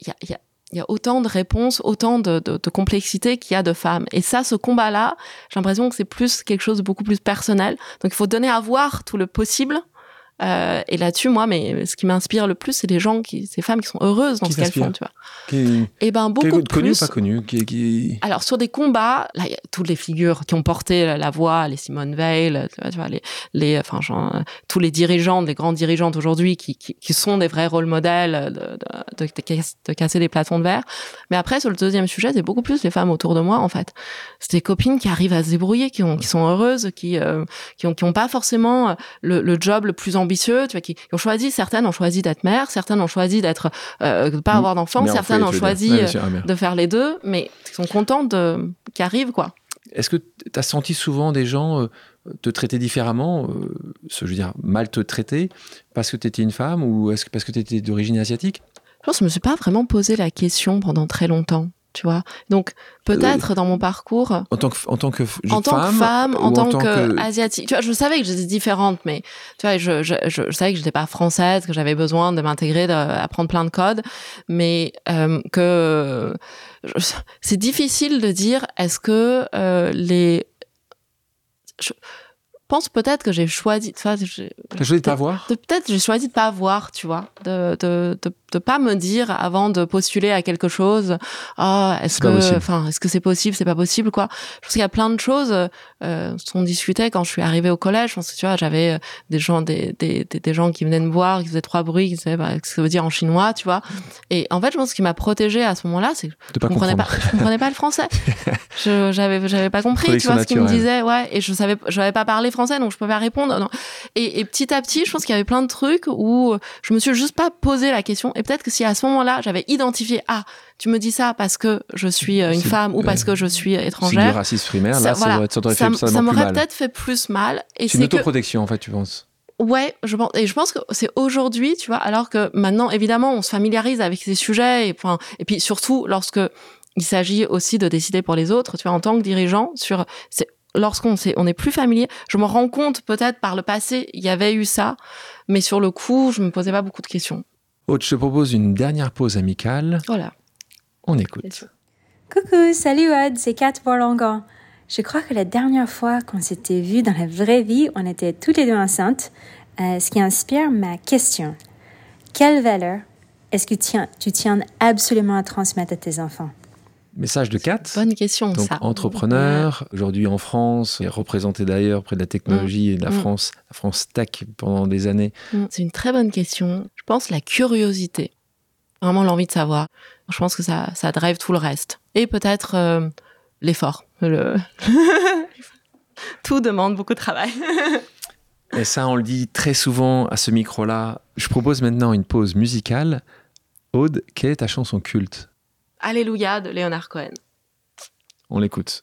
Il y a, y a y a autant de réponses, autant de, de, de complexité qu'il y a de femmes. Et ça, ce combat-là, j'ai l'impression que c'est plus quelque chose de beaucoup plus personnel. Donc il faut donner à voir tout le possible euh, et là-dessus, moi, mais ce qui m'inspire le plus, c'est les gens, qui, ces femmes qui sont heureuses dans ce qu'elles font, tu vois. Qui... Et eh ben beaucoup qui, connu plus. ou pas connu qui, qui... Alors sur des combats, là, il y a toutes les figures qui ont porté la, voix, les Simone Veil, tu vois, tu vois les, les, enfin, genre, tous les dirigeants, les grandes dirigeantes aujourd'hui, qui, qui, qui, sont des vrais rôles modèles de, de, de, de, casser des plafonds de verre. Mais après, sur le deuxième sujet, c'est beaucoup plus les femmes autour de moi, en fait. C'est des copines qui arrivent à se débrouiller, qui, ont, qui sont heureuses, qui, euh, qui ont, qui ont pas forcément le, le job le plus ambitieux, tu vois, qui, qui, ont choisi, certaines ont choisi d'être mères, certaines ont choisi d'être, euh, de pas avoir d'enfants, certaines ont choisi ouais, euh, de faire les deux, mais qui sont contentes de, qui arrivent, quoi. Est-ce que tu as senti souvent des gens euh, te traiter différemment, euh, je veux dire, mal te traiter, parce que tu étais une femme ou est-ce que parce que tu étais d'origine asiatique? Je pense que je me suis pas vraiment posé la question pendant très longtemps tu vois. Donc peut-être euh, dans mon parcours en tant que en tant que en tant femme, que femme, en tant, tant que, que, asiatique. Tu vois, je savais que j'étais différente, mais tu vois, je, je, je, je savais que j'étais pas française, que j'avais besoin de m'intégrer, d'apprendre plein de codes, mais euh, que c'est difficile de dire est-ce que euh, les je, pense peut-être que j'ai choisi. T'as choisi de pas voir? Peut-être j'ai choisi de pas voir, tu vois, de, de, de, de, pas me dire avant de postuler à quelque chose. Ah, est-ce que, enfin, est-ce que c'est possible, c'est pas possible, quoi? Je pense qu'il y a plein de choses. Euh, on discutait quand je suis arrivée au collège. Je pense que tu vois, j'avais euh, des gens, des, des, des, des, gens qui venaient me voir, qui faisaient trois bruits, qui disaient bah, ce que ça veut dire en chinois, tu vois. Et en fait, je pense ce qui m'a protégée à ce moment-là, c'est que je pas comprenais pas, je comprenais pas le français. je, j'avais, j'avais pas compris, tu vois, ce qu'ils me disaient, ouais. Et je savais, je n'avais pas parlé français, donc je pouvais pas répondre. Non. Et, et, petit à petit, je pense qu'il y avait plein de trucs où je me suis juste pas posé la question. Et peut-être que si à ce moment-là, j'avais identifié, ah, tu me dis ça parce que je suis une femme ou parce que je suis étrangère. C'est racisme primaire, là, ça, voilà, ça, ça, ça, ça m'aurait peut-être fait plus mal. Et c'est une autoprotection, que... en fait, tu penses Ouais, je pense, et je pense que c'est aujourd'hui, tu vois, alors que maintenant, évidemment, on se familiarise avec ces sujets, et, puis surtout lorsque il s'agit aussi de décider pour les autres, tu vois, en tant que dirigeant, sur, c'est lorsqu'on est, on est plus familier, je me rends compte peut-être par le passé, il y avait eu ça, mais sur le coup, je me posais pas beaucoup de questions. Aude, je te propose une dernière pause amicale. Voilà. On écoute. Coucou, salut Aude, c'est Kat Borlongan. Je crois que la dernière fois qu'on s'était vu dans la vraie vie, on était toutes les deux enceintes, euh, ce qui inspire ma question. Quelle valeur est-ce que tu tiens, tu tiens absolument à transmettre à tes enfants? Message de Kat. Bonne question, Donc, ça. entrepreneur, aujourd'hui en France, et représenté d'ailleurs près de la technologie mmh. et de la mmh. France, la France tech pendant des années. Mmh. C'est une très bonne question. Je pense la curiosité, vraiment l'envie de savoir. Je pense que ça, ça drive tout le reste. Et peut-être euh, l'effort. Le... tout demande beaucoup de travail. et ça, on le dit très souvent à ce micro-là. Je propose maintenant une pause musicale. Aude, quelle est ta chanson culte? Alléluia de Leonard Cohen. On l'écoute.